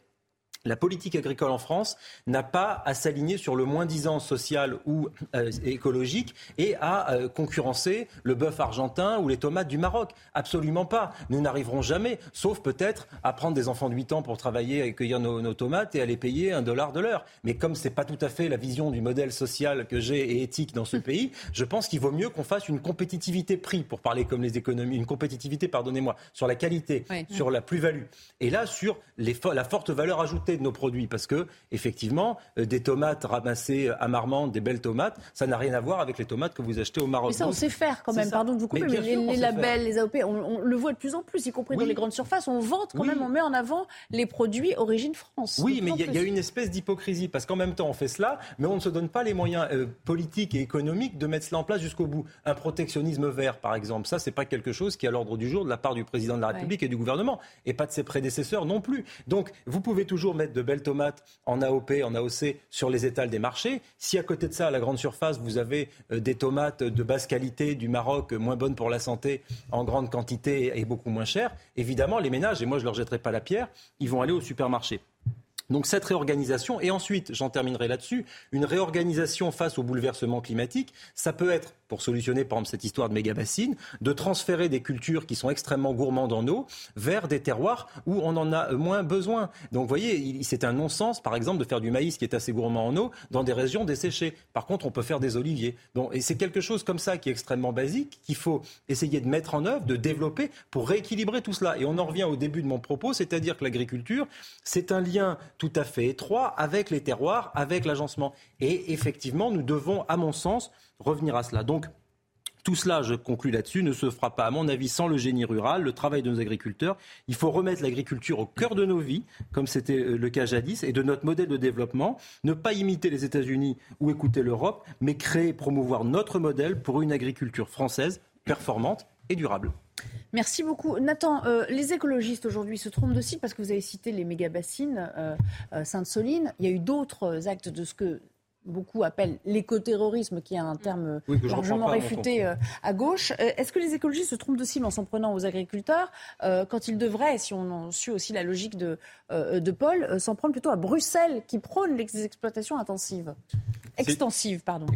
la politique agricole en France n'a pas à s'aligner sur le moins-disant social ou euh, écologique et à euh, concurrencer le bœuf argentin ou les tomates du Maroc. Absolument pas. Nous n'arriverons jamais, sauf peut-être à prendre des enfants de 8 ans pour travailler et cueillir nos, tomates et à les payer un dollar de l'heure. Mais comme ce n'est pas tout à fait la vision du modèle social que j'ai et éthique dans ce hum. pays, je pense qu'il vaut mieux qu'on fasse une compétitivité prix, pour parler comme les économies, une compétitivité, pardonnez-moi, sur la qualité, sur la plus-value. Et là, sur la forte valeur ajoutée de nos produits parce que effectivement euh, des tomates ramassées à Marmande, des belles tomates, ça n'a rien à voir avec les tomates que vous achetez au Maroc. Mais ça on sait faire quand même. Pardon de vous couper, mais, les, labels, les AOP, on, le voit de plus en plus, y compris dans les grandes surfaces. On vante quand même, on met en avant les produits origine France. Oui, mais il y, a une espèce d'hypocrisie parce qu'en même temps on fait cela, mais on ne se donne pas les moyens euh, politiques et économiques de mettre cela en place jusqu'au bout. Un protectionnisme vert, par exemple, ça c'est pas quelque chose qui est à l'ordre du jour de la part du président de la République et du gouvernement et pas de ses prédécesseurs non plus. Donc vous pouvez toujours mettre de belles tomates en AOP, en AOC sur les étals des marchés. Si à côté de ça, à la grande surface, vous avez euh, des tomates de basse qualité du Maroc, moins bonnes pour la santé, en grande quantité et beaucoup moins chères, évidemment, les ménages, et moi je ne leur jetterai pas la pierre, ils vont aller au supermarché. Donc cette réorganisation, et ensuite, j'en terminerai là-dessus, une réorganisation face au bouleversement climatique, ça peut être pour solutionner par exemple cette histoire de méga bassines, de transférer des cultures qui sont extrêmement gourmandes en eau vers des terroirs où on en a moins besoin. Donc vous voyez, c'est un non-sens par exemple de faire du maïs qui est assez gourmand en eau dans des régions desséchées. Par contre, on peut faire des oliviers. Donc, et c'est quelque chose comme ça qui est extrêmement basique, qu'il faut essayer de mettre en œuvre, de développer pour rééquilibrer tout cela. Et on en revient au début de mon propos, c'est-à-dire que l'agriculture, c'est un lien tout à fait étroit avec les terroirs, avec l'agencement. Et effectivement, nous devons, à mon sens, revenir à cela. Donc, tout cela, je conclus là-dessus, ne se fera pas, à mon avis, sans le génie rural, le travail de nos agriculteurs. Il faut remettre l'agriculture au cœur de nos vies, comme c'était euh, le cas jadis, et de notre modèle de développement. Ne pas imiter les États-Unis ou écouter l'Europe, mais créer, promouvoir notre modèle pour une agriculture française performante et durable. Merci beaucoup. Nathan, euh, les écologistes aujourd'hui se trompent de site parce que vous avez cité les méga-bassines euh, Sainte-Soline. Il y a eu d'autres actes de ce que beaucoup appellent l'écoterrorisme, qui est un terme largement réfuté euh, à gauche. Euh, est-ce que les écologistes se trompent de cible en s'en prenant aux agriculteurs euh, quand ils devraient, si on en suit aussi la logique de, de Paul, s'en prendre plutôt à Bruxelles qui prône les exploitations intensives? Extensives, pardon.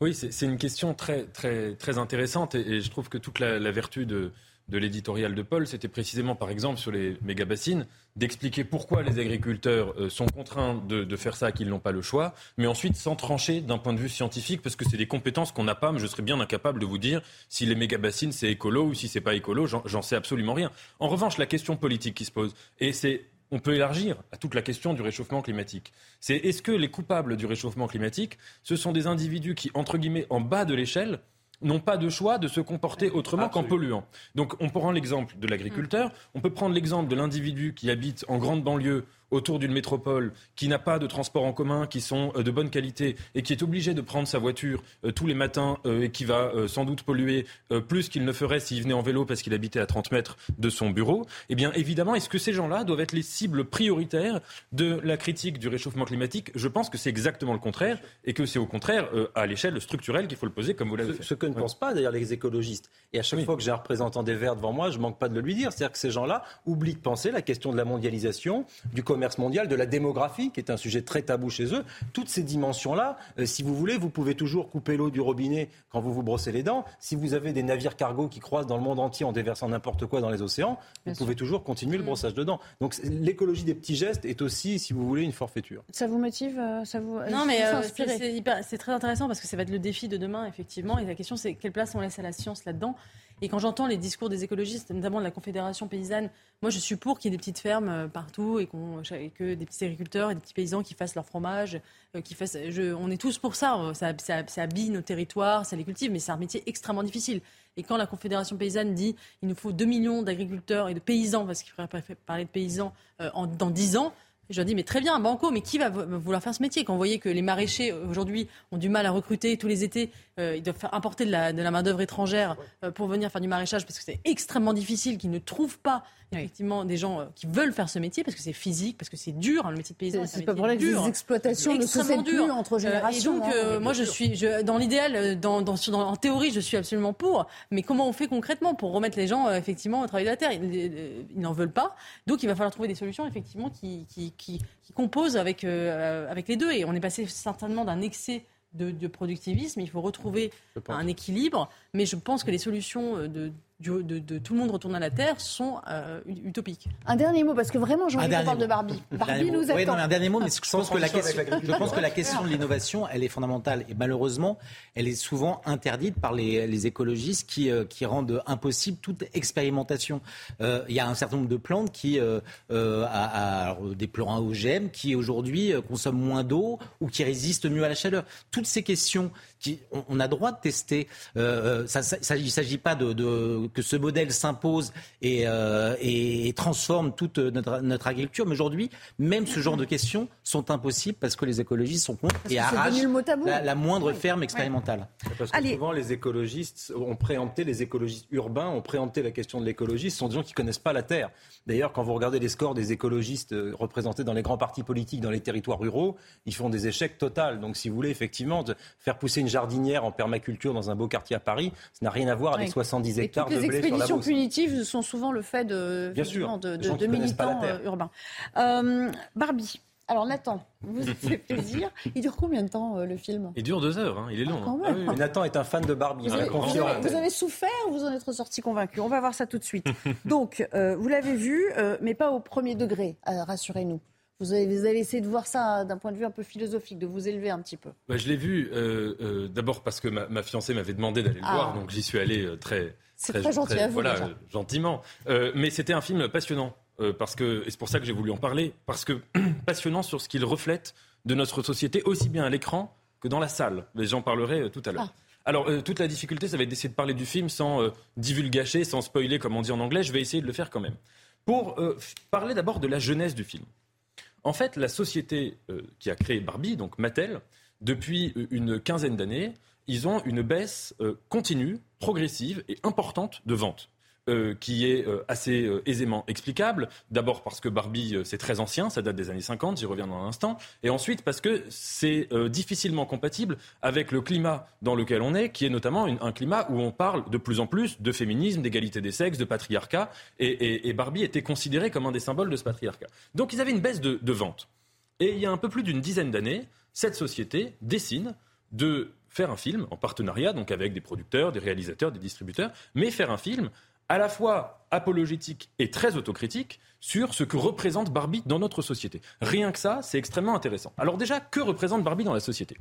Oui, c'est une question très, très, très intéressante et, je trouve que toute la vertu de, de l'éditorial de Paul, c'était précisément, par exemple, sur les méga-bassines, d'expliquer pourquoi les agriculteurs euh, sont contraints de, faire ça, qu'ils n'ont pas le choix, mais ensuite sans trancher d'un point de vue scientifique, parce que c'est des compétences qu'on n'a pas, mais je serais bien incapable de vous dire si les méga-bassines c'est écolo ou si c'est pas écolo, j'en sais absolument rien. En revanche, la question politique qui se pose, et c'est on peut élargir à toute la question du réchauffement climatique. C'est est-ce que les coupables du réchauffement climatique, ce sont des individus qui, entre guillemets, en bas de l'échelle, n'ont pas de choix de se comporter autrement qu'en polluant. Donc on prend l'exemple de l'agriculteur, on peut prendre l'exemple de l'individu qui habite en grande banlieue autour d'une métropole qui n'a pas de transport en commun qui sont euh, de bonne qualité et qui est obligé de prendre sa voiture euh, tous les matins euh, et qui va sans doute polluer plus qu'il ne ferait s'il venait en vélo parce qu'il habitait à 30 mètres de son bureau, eh bien évidemment, est-ce que ces gens-là doivent être les cibles prioritaires de la critique du réchauffement climatique? Je pense que c'est exactement le contraire et que c'est au contraire à l'échelle structurelle qu'il faut le poser comme vous l'avez fait. Ce que ne pensent pas d'ailleurs les écologistes. Et à chaque fois que j'ai un représentant des Verts devant moi, je manque pas de le lui dire. C'est-à-dire que ces gens-là oublient de penser la question de la mondialisation, du commerce mondial, de la démographie, qui est un sujet très tabou chez eux. Toutes ces dimensions-là, euh, si vous voulez, vous pouvez toujours couper l'eau du robinet quand vous vous brossez les dents. Si vous avez des navires cargo qui croisent dans le monde entier en déversant n'importe quoi dans les océans, vous pouvez toujours continuer le mm. brossage de dents. Donc l'écologie des petits gestes est aussi, si vous voulez, une forfaiture. Ça vous motive euh, ça vous, Non, mais euh, c'est très intéressant parce que ça va être le défi de demain, effectivement. Et la question, c'est quelle place on laisse à la science là-dedans? Et quand j'entends les discours des écologistes, notamment de la Confédération paysanne, moi je suis pour qu'il y ait des petites fermes euh, partout et, que des petits agriculteurs et des petits paysans qui fassent leur fromage, euh, qui fassent. on est tous pour ça. Ça, ça. habille nos territoires, ça les cultive, mais c'est un métier extrêmement difficile. Et quand la Confédération paysanne dit il nous faut 2 millions d'agriculteurs et de paysans, parce qu'il faudrait parler de paysans euh, dans 10 ans, Je leur dis, mais très bien, Banco, mais qui va vouloir faire ce métier? Quand vous voyez que les maraîchers, aujourd'hui, ont du mal à recruter tous les étés, ils doivent faire importer de la, de la main-d'œuvre étrangère pour venir faire du maraîchage parce que c'est extrêmement difficile, qu'ils ne trouvent pas effectivement des gens euh, qui veulent faire ce métier parce que c'est physique, parce que c'est dur, hein, le métier de paysan. C'est pas pour les exploitations ne se dur. entre générations. et donc, hein. euh, moi, je suis, je, dans l'idéal, euh, dans, dans, en théorie, je suis absolument pour. Mais comment on fait concrètement pour remettre les gens, effectivement, au travail de la terre? Ils, n'en veulent pas. Donc, il va falloir trouver des solutions, effectivement, qui, qui, qui, qui composent avec, avec les deux. Et on est passé certainement d'un excès de, de, productivisme. Il faut retrouver un équilibre. Mais je pense que les solutions de de, tout le monde retourne à la Terre sont euh, utopiques. Un dernier mot, parce que vraiment, j'en ai parle de Barbie. Barbie nous attend. Oui, non, un dernier mot, mais je pense, que la, question, je pense que la question de l'innovation, elle est fondamentale. Et malheureusement, elle est souvent interdite par les, écologistes qui, euh, qui rendent impossible toute expérimentation. Euh, il y a un certain nombre de plantes qui, euh, à, des plants OGM, qui aujourd'hui consomment moins d'eau ou qui résistent mieux à la chaleur. Toutes ces questions qui, on, a droit de tester. ça, il ne s'agit pas de que ce modèle s'impose euh, et, transforme toute notre, agriculture. Mais aujourd'hui, même ce genre de questions sont impossibles parce que les écologistes sont contre et arrachent la, moindre ferme expérimentale. Parce que souvent, les écologistes ont préempté, les écologistes urbains ont préempté la question de l'écologie. Ce sont des gens qui ne connaissent pas la terre. D'ailleurs, quand vous regardez les scores des écologistes euh, représentés dans les grands partis politiques dans les territoires ruraux, ils font des échecs totaux. Donc, si vous voulez effectivement de faire pousser une jardinière en permaculture dans un beau quartier à Paris, ça n'a rien à voir avec 70 hectares les expéditions punitives sont souvent le fait de, de, militants euh, urbains. Euh, Barbie. Alors Nathan, vous [laughs] fait plaisir. Il dure combien de temps euh, le film? Il dure deux heures, hein. il est long. Ah, hein. Nathan est un fan de Barbie. Vous, avez, vous, avez, souffert ou vous en êtes ressorti convaincu? On va voir ça tout de suite. [laughs] Donc, vous l'avez vu, mais pas au premier degré, rassurez-nous. Vous avez, vous avez, essayé de voir ça d'un point de vue un peu philosophique, de vous élever un petit peu. Bah, je l'ai vu euh, d'abord parce que ma, fiancée m'avait demandé d'aller le ah. voir, donc j'y suis allé très, c'est très, gentil à vous. Voilà, gentiment. Euh, mais c'était un film passionnant. Euh, parce que, et c'est pour ça que j'ai voulu en parler, parce que [clears throat] passionnant sur ce qu'il reflète de notre société, aussi bien à l'écran que dans la salle. Mais j'en parlerai euh, tout à l'heure. Ah. Alors, toute la difficulté, ça va être d'essayer de parler du film sans divulgacher, sans spoiler, comme on dit en anglais. Je vais essayer de le faire quand même. Pour parler d'abord de la jeunesse du film. En fait, la société qui a créé Barbie, donc Mattel, depuis une quinzaine d'années, ils ont une baisse euh, continue, progressive et importante de ventes. Euh, qui est euh, assez aisément explicable. D'abord parce que Barbie, c'est très ancien, ça date des années 50, j'y reviens dans un instant. Et ensuite parce que c'est difficilement compatible avec le climat dans lequel on est, qui est notamment un climat où on parle de plus en plus de féminisme, d'égalité des sexes, de patriarcat. Et, Barbie était considérée comme un des symboles de ce patriarcat. Donc ils avaient une baisse de, de ventes. Et il y a un peu plus d'une dizaine d'années, cette société dessine de faire un film en partenariat, donc avec des producteurs, des réalisateurs, des distributeurs, mais faire un film à la fois apologétique et très autocritique sur ce que représente Barbie dans notre société. Rien que ça, c'est extrêmement intéressant. Alors déjà, que représente Barbie dans la société?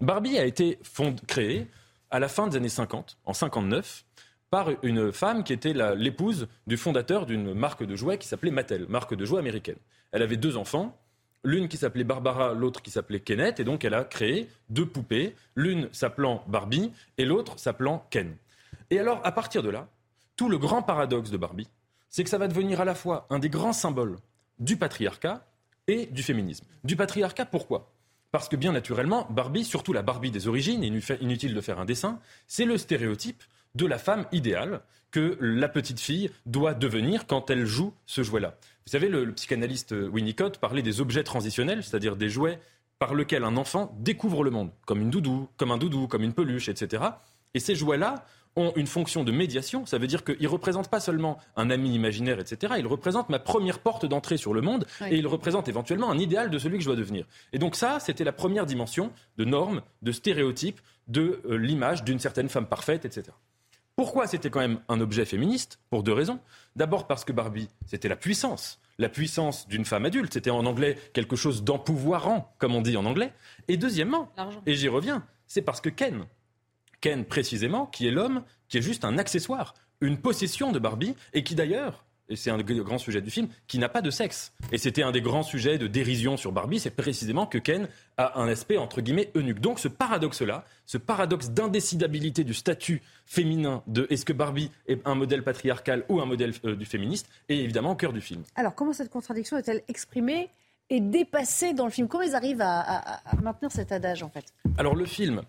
Barbie a été créée à la fin des années 50, en 59, par une femme qui était l'épouse du fondateur d'une marque de jouets qui s'appelait Mattel, marque de jouets américaine. Elle avait deux enfants, l'une qui s'appelait Barbara, l'autre qui s'appelait Kenneth, et donc elle a créé deux poupées, l'une s'appelant Barbie et l'autre s'appelant Ken. Et alors, à partir de là, tout le grand paradoxe de Barbie, c'est que ça va devenir à la fois un des grands symboles du patriarcat et du féminisme. Du patriarcat, pourquoi? Parce que bien naturellement, Barbie, surtout la Barbie des origines, inutile de faire un dessin, c'est le stéréotype de la femme idéale que la petite fille doit devenir quand elle joue ce jouet-là. Vous savez, le, psychanalyste Winnicott parlait des objets transitionnels, c'est-à-dire des jouets par lesquels un enfant découvre le monde, comme une doudou, comme un doudou, comme une peluche, etc. Et ces jouets-là ont une fonction de médiation. Ça veut dire qu'ils ne représentent pas seulement un ami imaginaire, etc. Ils représentent ma première porte d'entrée sur le monde et ils représentent éventuellement un idéal de celui que je dois devenir. Et donc ça, c'était la première dimension de normes, de stéréotypes, de euh, l'image d'une certaine femme parfaite, etc. Pourquoi c'était quand même un objet féministe? Pour deux raisons. D'abord parce que Barbie, c'était la puissance. La puissance d'une femme adulte. C'était en anglais quelque chose d'empouvoirant, comme on dit en anglais. Et deuxièmement, et j'y reviens, c'est parce que Ken, Ken précisément, qui est l'homme, qui est juste un accessoire, une possession de Barbie, et qui d'ailleurs et c'est un des grands sujets du film, qui n'a pas de sexe. Et c'était un des grands sujets de dérision sur Barbie, c'est précisément que Ken a un aspect entre guillemets eunuque. Donc ce paradoxe-là, ce paradoxe d'indécidabilité du statut féminin de est-ce que Barbie est un modèle patriarcal ou un modèle euh, du féministe, est évidemment au cœur du film. Alors comment cette contradiction est-elle exprimée est dépassé dans le film? Comment ils arrivent à, maintenir cet adage en fait? Alors le film,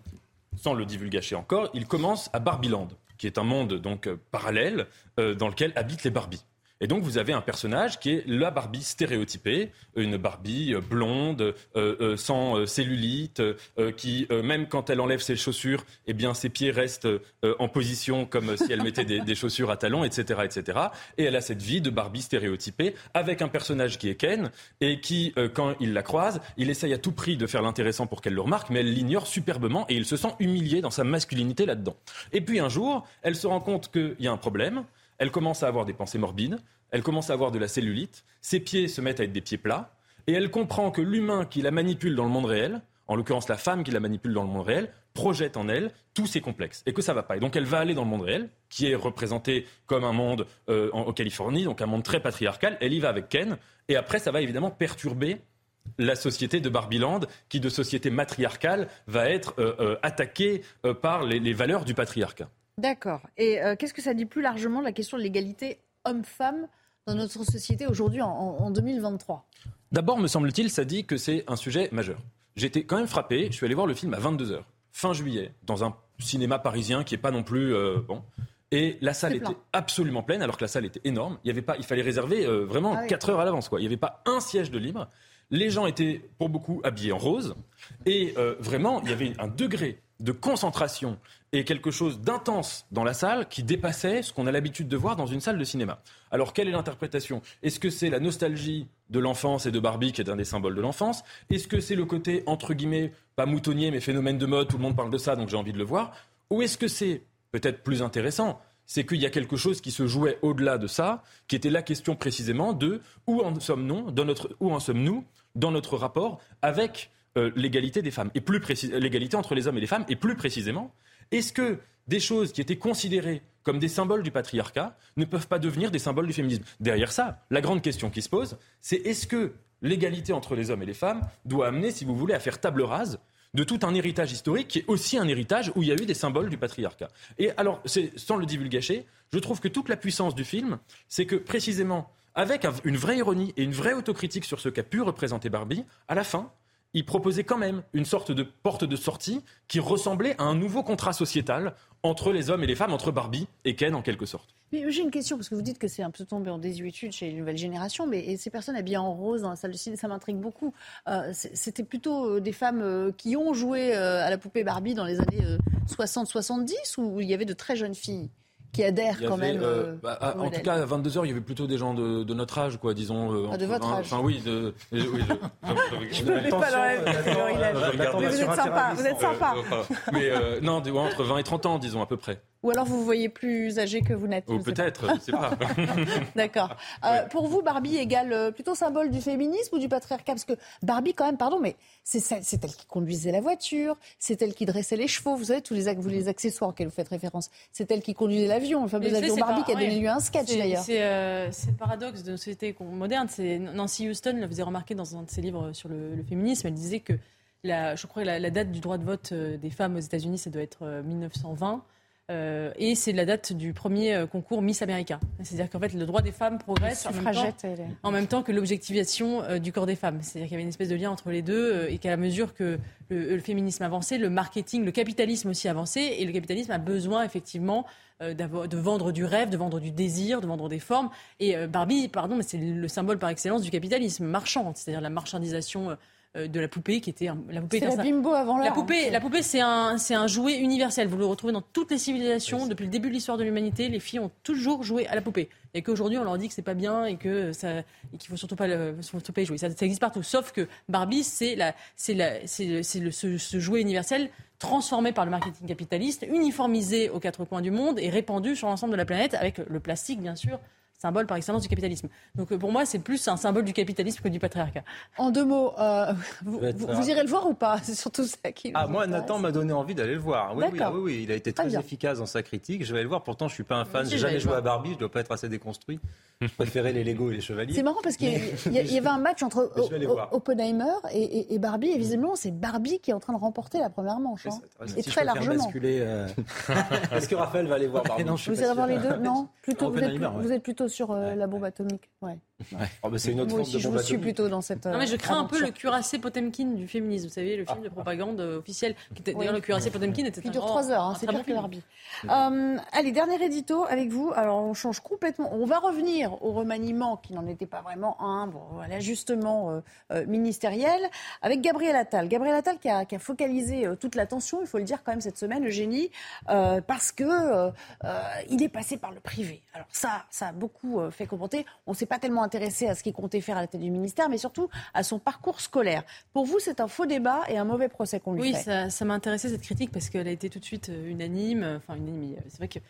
sans le divulgacher encore, il commence à Barbieland, qui est un monde donc euh, parallèle euh, dans lequel habitent les Barbies. Et donc vous avez un personnage qui est la Barbie stéréotypée, une Barbie euh, blonde, euh, euh, sans cellulite, qui même quand elle enlève ses chaussures, eh bien ses pieds restent en position comme si elle mettait des, chaussures à talons, etc., etc. Et elle a cette vie de Barbie stéréotypée avec un personnage qui est Ken et qui, quand il la croise, il essaye à tout prix de faire l'intéressant pour qu'elle le remarque, mais elle l'ignore superbement et il se sent humilié dans sa masculinité là-dedans. Et puis un jour, elle se rend compte qu'il y a un problème elle commence à avoir des pensées morbides, elle commence à avoir de la cellulite, ses pieds se mettent à être des pieds plats, et elle comprend que l'humain qui la manipule dans le monde réel, en l'occurrence la femme qui la manipule dans le monde réel, projette en elle tous ses complexes et que ça va pas. Et donc elle va aller dans le monde réel, qui est représenté comme un monde euh, en, Californie, donc un monde très patriarcal. Elle y va avec Ken, et après ça va évidemment perturber la société de Barbiland, qui de société matriarcale va être euh, euh, attaquée par les valeurs du patriarcat. D'accord. Et euh, qu'est-ce que ça dit plus largement de la question de l'égalité homme-femme dans notre société aujourd'hui en, 2023 D'abord, me semble-t-il, ça dit que c'est un sujet majeur. J'étais quand même frappé, je suis allé voir le film à 22h, fin juillet, dans un cinéma parisien qui n'est pas non plus... Euh, bon. Et la salle était absolument pleine, alors que la salle était énorme. Il, y avait pas, il fallait réserver euh, vraiment 4 ah heures à l'avance. Quoi. Il n'y avait pas un siège de libre. Les gens étaient, pour beaucoup, habillés en rose. Et vraiment, il y avait un degré de concentration et quelque chose d'intense dans la salle qui dépassait ce qu'on a l'habitude de voir dans une salle de cinéma. Alors quelle est l'interprétation? Est-ce que c'est la nostalgie de l'enfance et de Barbie qui est un des symboles de l'enfance? Est-ce que c'est le côté entre guillemets pas moutonnier mais phénomène de mode, tout le monde parle de ça donc j'ai envie de le voir? Ou est-ce que c'est peut-être plus intéressant? C'est qu'il y a quelque chose qui se jouait au-delà de ça, qui était la question précisément de où en sommes-nous dans notre, sommes-nous dans notre rapport avec euh, l'égalité des femmes et plus l'égalité entre les hommes et les femmes et plus précisément est-ce que des choses qui étaient considérées comme des symboles du patriarcat ne peuvent pas devenir des symboles du féminisme? Derrière ça, la grande question qui se pose, c'est est-ce que l'égalité entre les hommes et les femmes doit amener, si vous voulez, à faire table rase de tout un héritage historique qui est aussi un héritage où il y a eu des symboles du patriarcat? Et alors, sans le divulgacher, je trouve que toute la puissance du film, c'est que précisément, avec une vraie ironie et une vraie autocritique sur ce qu'a pu représenter Barbie, à la fin, il proposait quand même une sorte de porte de sortie qui ressemblait à un nouveau contrat sociétal entre les hommes et les femmes, entre Barbie et Ken en quelque sorte. Mais j'ai une question, parce que vous dites que c'est un peu tombé en désuétude chez les nouvelles générations, mais ces personnes habillées en rose dans la salle de cinéma, ça m'intrigue beaucoup. Euh, c'était plutôt euh, des femmes euh, qui ont joué à la poupée Barbie dans les années 60-70 ou il y avait de très jeunes filles? Qui adhèrent quand même. Euh, euh, bah, en tout cas, à 22h, il y avait plutôt des gens de, de notre âge, quoi, disons. Euh, ah, de votre âge Enfin, oui. De, oui [laughs] je ne mets pas dans la Mais vous êtes sympa, vous êtes sympa. Mais non, entre 20 et 30 ans, disons, à peu près. Ou alors vous vous voyez plus âgé que vous n'êtes. Ou peut-être, je ne sais pas. [laughs] D'accord. Euh, pour vous, Barbie égale euh, plutôt symbole du féminisme ou du patriarcat? Parce que Barbie, quand même, pardon, mais c'est elle qui conduisait la voiture, c'est elle qui dressait les chevaux, vous savez, tous les, vous les accessoires auxquels vous faites référence. C'est elle qui conduisait l'avion, le fameux avion Barbie qui a donné lieu à un sketch d'ailleurs. Euh, c'est le paradoxe de nos sociétés modernes. Nancy Houston le faisait remarquer dans un de ses livres sur le, féminisme. Elle disait que la, je crois que la, la, date du droit de vote des femmes aux États-Unis, ça doit être 1920. Euh, et c'est la date du premier euh, concours Miss America. C'est-à-dire qu'en fait, le droit des femmes progresse en même, temps, en même, temps, que l'objectivation euh, du corps des femmes. C'est-à-dire qu'il y avait une espèce de lien entre les deux et qu'à la mesure que le, féminisme avançait, le marketing, le capitalisme aussi avançait. Et le capitalisme a besoin effectivement de vendre du rêve, de vendre du désir, de vendre des formes. Et Barbie, pardon, mais c'est le symbole par excellence du capitalisme marchand, c'est-à-dire la marchandisation de la poupée qui était la poupée la bimbo avant la poupée la poupée c'est un c'est un jouet universel. Vous le retrouvez dans toutes les civilisations. Depuis le début de l'histoire de l'humanité les filles ont toujours joué à la poupée. Et qu'aujourd'hui on leur dit que c'est pas bien et que ça qu'il faut surtout pas le, surtout pas y jouer. Ça, existe partout sauf que Barbie c'est la c'est la c'est c'est ce, ce jouet universel transformé par le marketing capitaliste uniformisé aux quatre coins du monde et répandu sur l'ensemble de la planète avec le plastique bien sûr symbole par excellence du capitalisme. Donc euh, pour moi, c'est plus un symbole du capitalisme que du patriarcat. En deux mots, euh, vous, irez le voir ou pas? [laughs] C'est surtout ça qui. Ah, moi, Nathan m'a donné envie d'aller le voir. Oui, oui, oui, il a été très, efficace dans sa critique. Je vais le voir. Pourtant, je suis pas un fan. J'ai jamais joué à Barbie. Je dois pas être assez déconstruit. [laughs] Je préférais les Lego et les chevaliers. C'est marrant parce qu'il y, avait un match entre [laughs] Oppenheimer et, Barbie. Et visiblement, c'est Barbie qui est en train de remporter la première manche. Hein. Et très largement. Euh, [laughs] Est-ce que Raphaël va aller voir Barbie? Vous irez voir les deux? Non? Plutôt, vous êtes, vous êtes plutôt sur euh, la bombe atomique. Ouais. Oh, bah, c'est une autre Moi aussi, je vous suis plutôt dans cette. Non, mais je crains un peu le cuirassé Potemkin du féminisme, vous savez, le film de propagande officiel. D'ailleurs, le cuirassé Potemkin était. Qui dure trois heures, hein, c'est pire que l'arbitre. Euh, allez, dernier édito avec vous. Alors, on change complètement. On va revenir au remaniement qui n'en était pas vraiment un, bon, à l'ajustement euh, euh, ministériel, avec Gabriel Attal. Gabriel Attal qui a, qui a focalisé toute l'attention, il faut le dire quand même cette semaine, le génie, parce que il est passé par le privé. Alors ça, ça a beaucoup fait commenter. On ne s'est pas tellement intéressé à ce qu'il comptait faire à la tête du ministère, mais surtout à son parcours scolaire. Pour vous, c'est un faux débat et un mauvais procès qu'on lui fait. Oui, ça, m'a intéressé cette critique parce qu'elle a été tout de suite euh, unanime. Enfin, unanime. C'est vrai que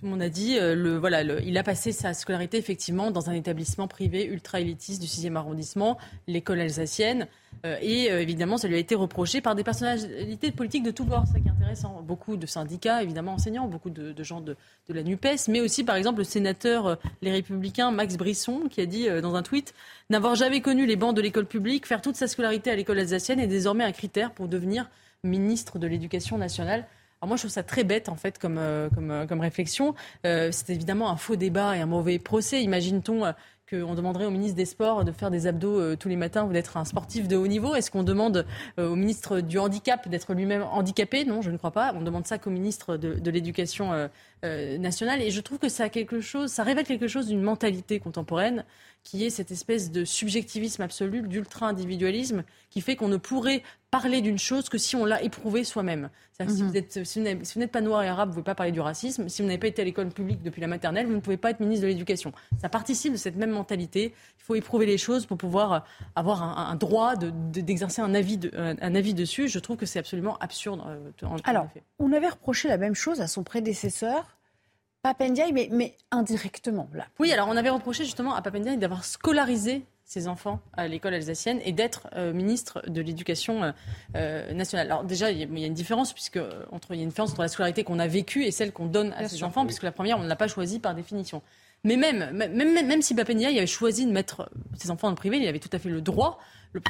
tout le monde a dit, euh, il a passé sa scolarité effectivement dans un établissement privé ultra élitiste du 6e arrondissement, l'école alsacienne. Euh, et euh, évidemment, ça lui a été reproché par des personnalités politiques de tous bords, ça qui est intéressant. Beaucoup de syndicats, évidemment enseignants, beaucoup de, gens de, la NUPES, mais aussi par exemple le sénateur Les Républicains Max Brisson qui a dit dans un tweet N'avoir jamais connu les bancs de l'école publique, faire toute sa scolarité à l'école alsacienne est désormais un critère pour devenir ministre de l'Éducation nationale. Alors moi, je trouve ça très bête, en fait, comme, comme, comme réflexion. c'est évidemment un faux débat et un mauvais procès. Imagine-t-on qu'on demanderait au ministre des Sports de faire des abdos euh, tous les matins ou d'être un sportif de haut niveau? Est-ce qu'on demande euh, au ministre du Handicap d'être lui-même handicapé? Non, je ne crois pas. On demande ça qu'au ministre de, l'Éducation euh, nationale. Et je trouve que ça a quelque chose, ça révèle quelque chose d'une mentalité contemporaine qui est cette espèce de subjectivisme absolu, d'ultra-individualisme, qui fait qu'on ne pourrait parler d'une chose que si on l'a éprouvé soi-même. Si mhm. vous n'êtes pas noir et arabe, vous ne pouvez pas parler du racisme. Si vous n'avez pas été à l'école publique depuis la maternelle, vous ne pouvez pas être ministre de l'Éducation. Ça participe de cette même mentalité. Il faut éprouver les choses pour pouvoir avoir un, droit d'exercer un, avis un avis dessus. Je trouve que c'est absolument absurde. Euh, Alors, on avait reproché la même chose à son prédécesseur. Papendiaï, mais, mais indirectement, là. Oui, alors on avait reproché justement à Papendiaï d'avoir scolarisé ses enfants à l'école alsacienne et d'être euh, ministre de l'Éducation euh, euh, nationale. Alors déjà, il y, a une différence puisque entre il y a une différence entre la scolarité qu'on a vécue et celle qu'on donne à ses enfants, puisque la première on ne l'a pas choisie par définition. Mais même, même, même, même si Papendia avait choisi de mettre ses enfants dans le privé, il avait tout à fait le droit.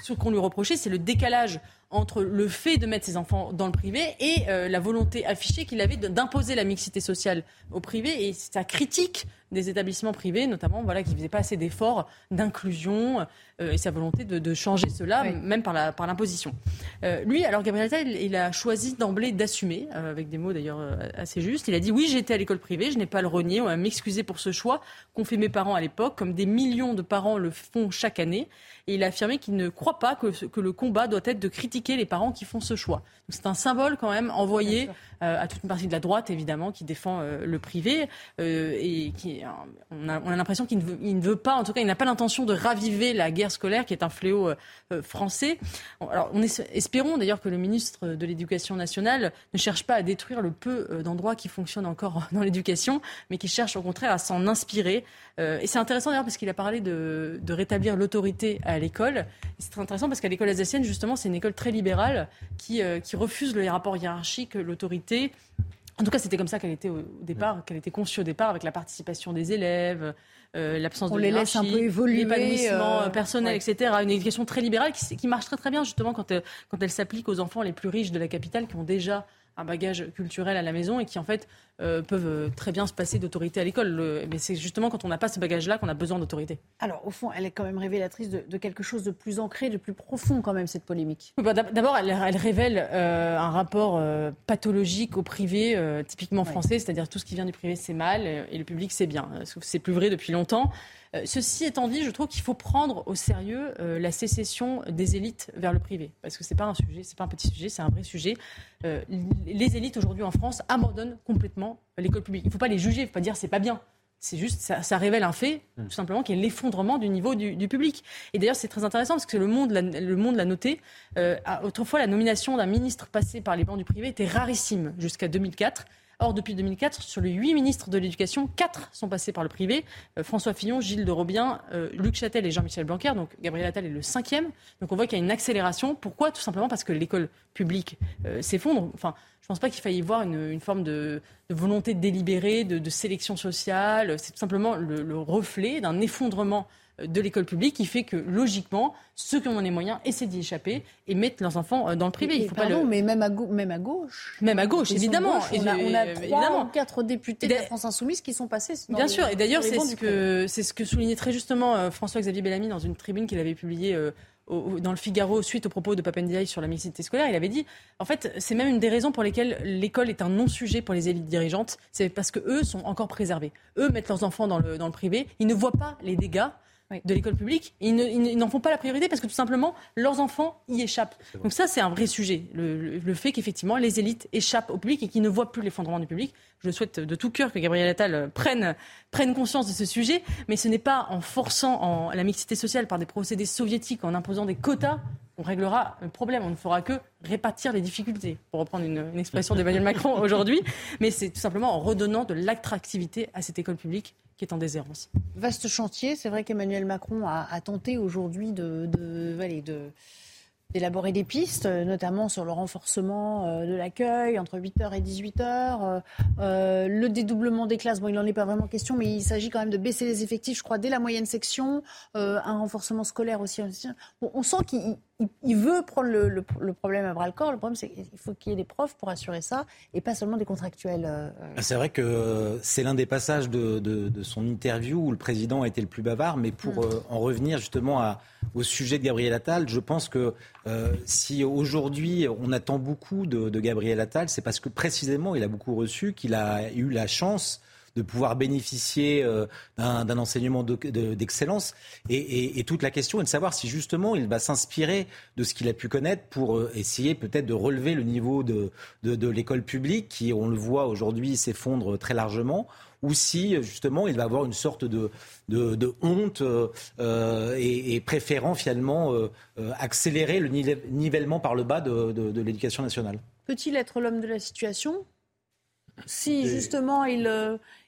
Ce qu'on lui reprochait, c'est le décalage entre le fait de mettre ses enfants dans le privé et la volonté affichée qu'il avait d'imposer la mixité sociale au privé et sa critique des établissements privés, notamment, voilà, qui ne faisaient pas assez d'efforts d'inclusion euh, et sa volonté de, changer cela, même par l'imposition. Par euh, lui, alors Gabriel Attal, il, a choisi d'emblée d'assumer, euh, avec des mots d'ailleurs assez justes. Il a dit oui, j'étais à l'école privée, je n'ai pas le renier, on va m'excuser pour ce choix qu'ont fait mes parents à l'époque, comme des millions de parents le font chaque année. Et il a affirmé qu'il ne croit pas que, que, le combat doit être de critiquer les parents qui font ce choix. C'est un symbole quand même envoyé à toute une partie de la droite, évidemment, qui défend le privé et qui on a, l'impression qu'il ne, veut, pas, en tout cas, il n'a pas l'intention de raviver la guerre scolaire, qui est un fléau euh, euh, français. Alors, on espérons d'ailleurs que le ministre de l'Éducation nationale ne cherche pas à détruire le peu euh, d'endroits qui fonctionnent encore [laughs] dans l'éducation, mais qui cherche au contraire à s'en inspirer. et c'est intéressant d'ailleurs parce qu'il a parlé de, rétablir l'autorité à l'école. C'est très intéressant parce qu'à l'école alsacienne, justement, c'est une école très libérale qui, qui refuse les rapports hiérarchiques, l'autorité. En tout cas, c'était comme ça qu'elle était au départ, qu'elle était conçue au départ, avec la participation des élèves, euh, l'absence de les laisse un peu évoluer, l'épanouissement euh, personnel, etc. Une éducation très libérale qui, qui marche très très bien justement quand elle, quand elle s'applique aux enfants les plus riches de la capitale qui ont déjà un bagage culturel à la maison et qui en fait euh, peuvent euh, très bien se passer d'autorité à l'école. Mais c'est justement quand on n'a pas ce bagage-là qu'on a besoin d'autorité. Alors au fond, elle est quand même révélatrice de, quelque chose de plus ancré, de plus profond quand même cette polémique. Bah, d'abord, elle, révèle euh, un rapport pathologique au privé, typiquement français, c'est-à-dire tout ce qui vient du privé c'est mal et le public c'est bien. C'est plus vrai depuis longtemps. Euh, ceci étant dit, je trouve qu'il faut prendre au sérieux euh, la sécession des élites vers le privé, parce que c'est pas un sujet, c'est pas un petit sujet, c'est un vrai sujet. Euh, les élites aujourd'hui en France abandonnent complètement l'école publique. Il ne faut pas les juger, il ne faut pas dire c'est pas bien. C'est juste, ça, révèle un fait, mmh. tout simplement, qui est l'effondrement du niveau du, public. Et d'ailleurs, c'est très intéressant parce que le monde l'a, le monde l'a noté. autrefois, la nomination d'un ministre passé par les bancs du privé était rarissime jusqu'à 2004. Or, depuis 2004, sur les huit ministres de l'Éducation, quatre sont passés par le privé. Euh, François Fillon, Gilles de Robien, euh, Luc Châtel et Jean-Michel Blanquer. Donc, Gabriel Attal est le cinquième. Donc, on voit qu'il y a une accélération. Pourquoi? Tout simplement parce que l'école publique euh, s'effondre. Enfin, je ne pense pas qu'il faille y voir une, forme de, volonté délibérée, de, de sélection sociale. C'est tout simplement le, reflet d'un effondrement de l'école publique qui fait que logiquement, ceux qui en ont les moyens essaient d'y échapper et mettent leurs enfants dans le privé. Il faut pas le... mais même à, même à gauche. Même à gauche, évidemment. on, a, on a trois ou quatre députés de la France Insoumise qui sont passés. Bien sûr, et d'ailleurs, c'est ce, que, ce que soulignait très justement François-Xavier Bellamy dans une tribune qu'il avait publiée dans le Figaro suite aux propos de Papendiaï sur la mixité scolaire, il avait dit en fait, c'est même une des raisons pour lesquelles l'école est un non-sujet pour les élites dirigeantes, c'est parce que eux sont encore préservés. Eux mettent leurs enfants dans le, dans le privé, ils ne voient pas les dégâts de l'école publique. Ils, n'en font pas la priorité parce que tout simplement, leurs enfants y échappent. Donc ça, c'est un vrai sujet. Le, fait qu'effectivement, les élites échappent au public et qu'ils ne voient plus l'effondrement du public. Je souhaite de tout cœur que Gabriel Attal prenne, prenne conscience de ce sujet, mais ce n'est pas en forçant en, la mixité sociale par des procédés soviétiques, en imposant des quotas, qu'on réglera le problème. On ne fera que répartir les difficultés, pour reprendre une, une expression d'Emmanuel Macron [laughs] aujourd'hui. Mais c'est tout simplement en redonnant de l'attractivité à cette école publique est en déshérence. Vaste chantier. C'est vrai qu'Emmanuel Macron a, tenté aujourd'hui de, de, d'élaborer des pistes, notamment sur le renforcement euh, de l'accueil entre 8h et 18h, euh, euh, le dédoublement des classes. Bon, il n'en est pas vraiment question, mais il s'agit quand même de baisser les effectifs, je crois, dès la moyenne section, un renforcement scolaire aussi. Bon, on sent qu'il il, veut prendre le, problème à bras le corps. Le problème, c'est qu'il faut qu'il y ait des profs pour assurer ça et pas seulement des contractuels. Euh, ah, c'est vrai que c'est l'un des passages de, son interview où le président a été le plus bavard. Mais pour mm. euh, en revenir justement à, au sujet de Gabriel Attal, je pense que euh, si aujourd'hui on attend beaucoup de, Gabriel Attal, c'est parce que précisément il a beaucoup reçu, qu'il a eu la chance de pouvoir bénéficier euh, d'un enseignement d'excellence. Et, toute la question est de savoir si justement il va s'inspirer de ce qu'il a pu connaître pour euh, essayer peut-être de relever le niveau de l'école publique qui, on le voit aujourd'hui, s'effondre très largement ou si justement il va avoir une sorte de, de, honte euh, et, préférant finalement accélérer le nivellement par le bas de, de l'éducation nationale. Peut-il être l'homme de la situation? Si justement il,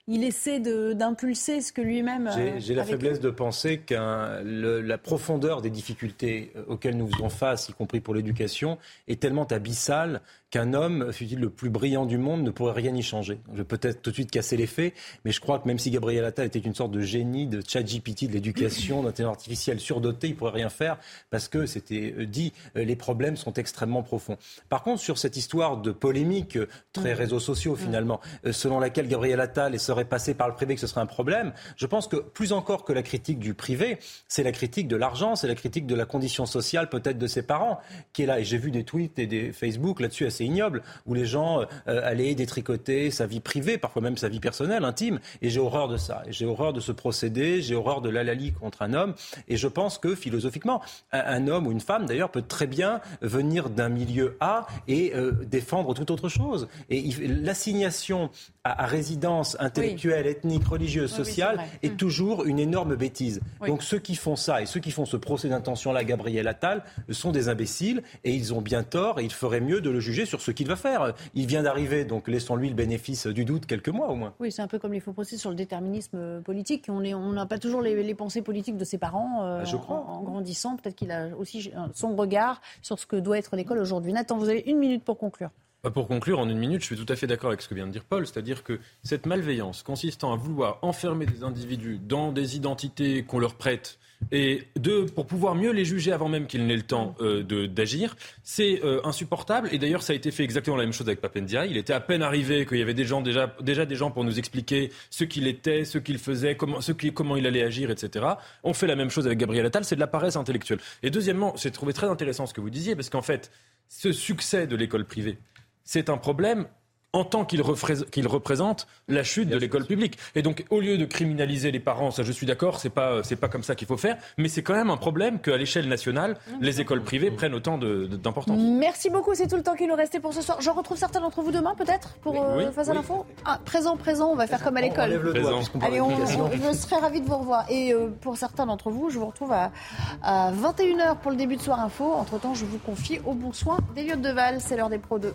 il essaie d'impulser ce que lui-même. J'ai la faiblesse de penser que la profondeur des difficultés euh, auxquelles nous faisons face, y compris pour l'éducation, est tellement abyssale qu'un homme, fut-il le plus brillant du monde, ne pourrait rien y changer. Je vais peut-être tout de suite casser les faits, mais je crois que même si Gabriel Attal était une sorte de génie de chat GPT, de l'éducation, [clears throat] d'intelligence artificielle surdoté, il pourrait rien faire parce que c'était euh, dit, euh, les problèmes sont extrêmement profonds. Par contre, sur cette histoire de polémique, euh, très réseaux sociaux finalement, selon laquelle Gabriel Attal serait passé par le privé, que ce serait un problème, je pense que plus encore que la critique du privé, c'est la critique de l'argent, c'est la critique de la condition sociale peut-être de ses parents qui est là. Et j'ai vu des tweets et des Facebook là-dessus assez ignoble, où les gens euh, allaient détricoter sa vie privée, parfois même sa vie personnelle, intime. Et j'ai horreur de ça. J'ai horreur de ce procédé, j'ai horreur de l'alali contre un homme. Et je pense que philosophiquement, un, homme ou une femme, d'ailleurs, peut très bien venir d'un milieu A et euh, défendre toute autre chose. Et l'assignation à, résidence intellectuelle, ethnique, religieuse, sociale est, mm. toujours une énorme bêtise. Donc ceux qui font ça et ceux qui font ce procès d'intention-là, Gabriel Attal, sont des imbéciles et ils ont bien tort et il ferait mieux de le juger sur ce qu'il va faire. Il vient d'arriver, donc laissons-lui le bénéfice du doute quelques mois au moins. Oui, c'est un peu comme les faux procès sur le déterminisme politique. On n'a on pas toujours les, pensées politiques de ses parents euh, Je crois. En, grandissant. Peut-être qu'il a aussi son regard sur ce que doit être l'école aujourd'hui. Nathan, vous avez une minute pour conclure. Bah, pour conclure, en une minute, je suis tout à fait d'accord avec ce que vient de dire Paul, c'est-à-dire que cette malveillance consistant à vouloir enfermer des individus dans des identités qu'on leur prête et deux, pour pouvoir mieux les juger avant même qu'ils n'aient le temps euh, d'agir, c'est euh, insupportable. Et d'ailleurs, ça a été fait exactement la même chose avec Papendia. Il était à peine arrivé qu'il y avait des gens déjà, déjà des gens pour nous expliquer ce qu'il était, ce qu'il faisait, comment, ce qui, comment il allait agir, etc. On fait la même chose avec Gabriel Attal. C'est de la paresse intellectuelle. Et deuxièmement, j'ai trouvé très intéressant ce que vous disiez, parce qu'en fait, ce succès de l'école privée, c'est un problème en tant qu'il représente la chute de l'école publique. Et donc, au lieu de criminaliser les parents, ça je suis d'accord, c'est pas c'est pas comme ça qu'il faut faire, mais c'est quand même un problème qu'à l'échelle nationale, les écoles privées prennent autant d'importance. Merci beaucoup, c'est tout le temps qu'il nous restait pour ce soir. Je retrouve certains d'entre vous demain, peut-être, pour euh, face à l'info? Ah, présent, présent, on va faire comme à l'école. Allez, je serai ravi de vous revoir. Et euh, pour certains d'entre vous, je vous retrouve à, 21h pour le début de soir info. Entre temps, je vous confie au bon soin d'Eliott Deval. C'est l'heure des pros 2.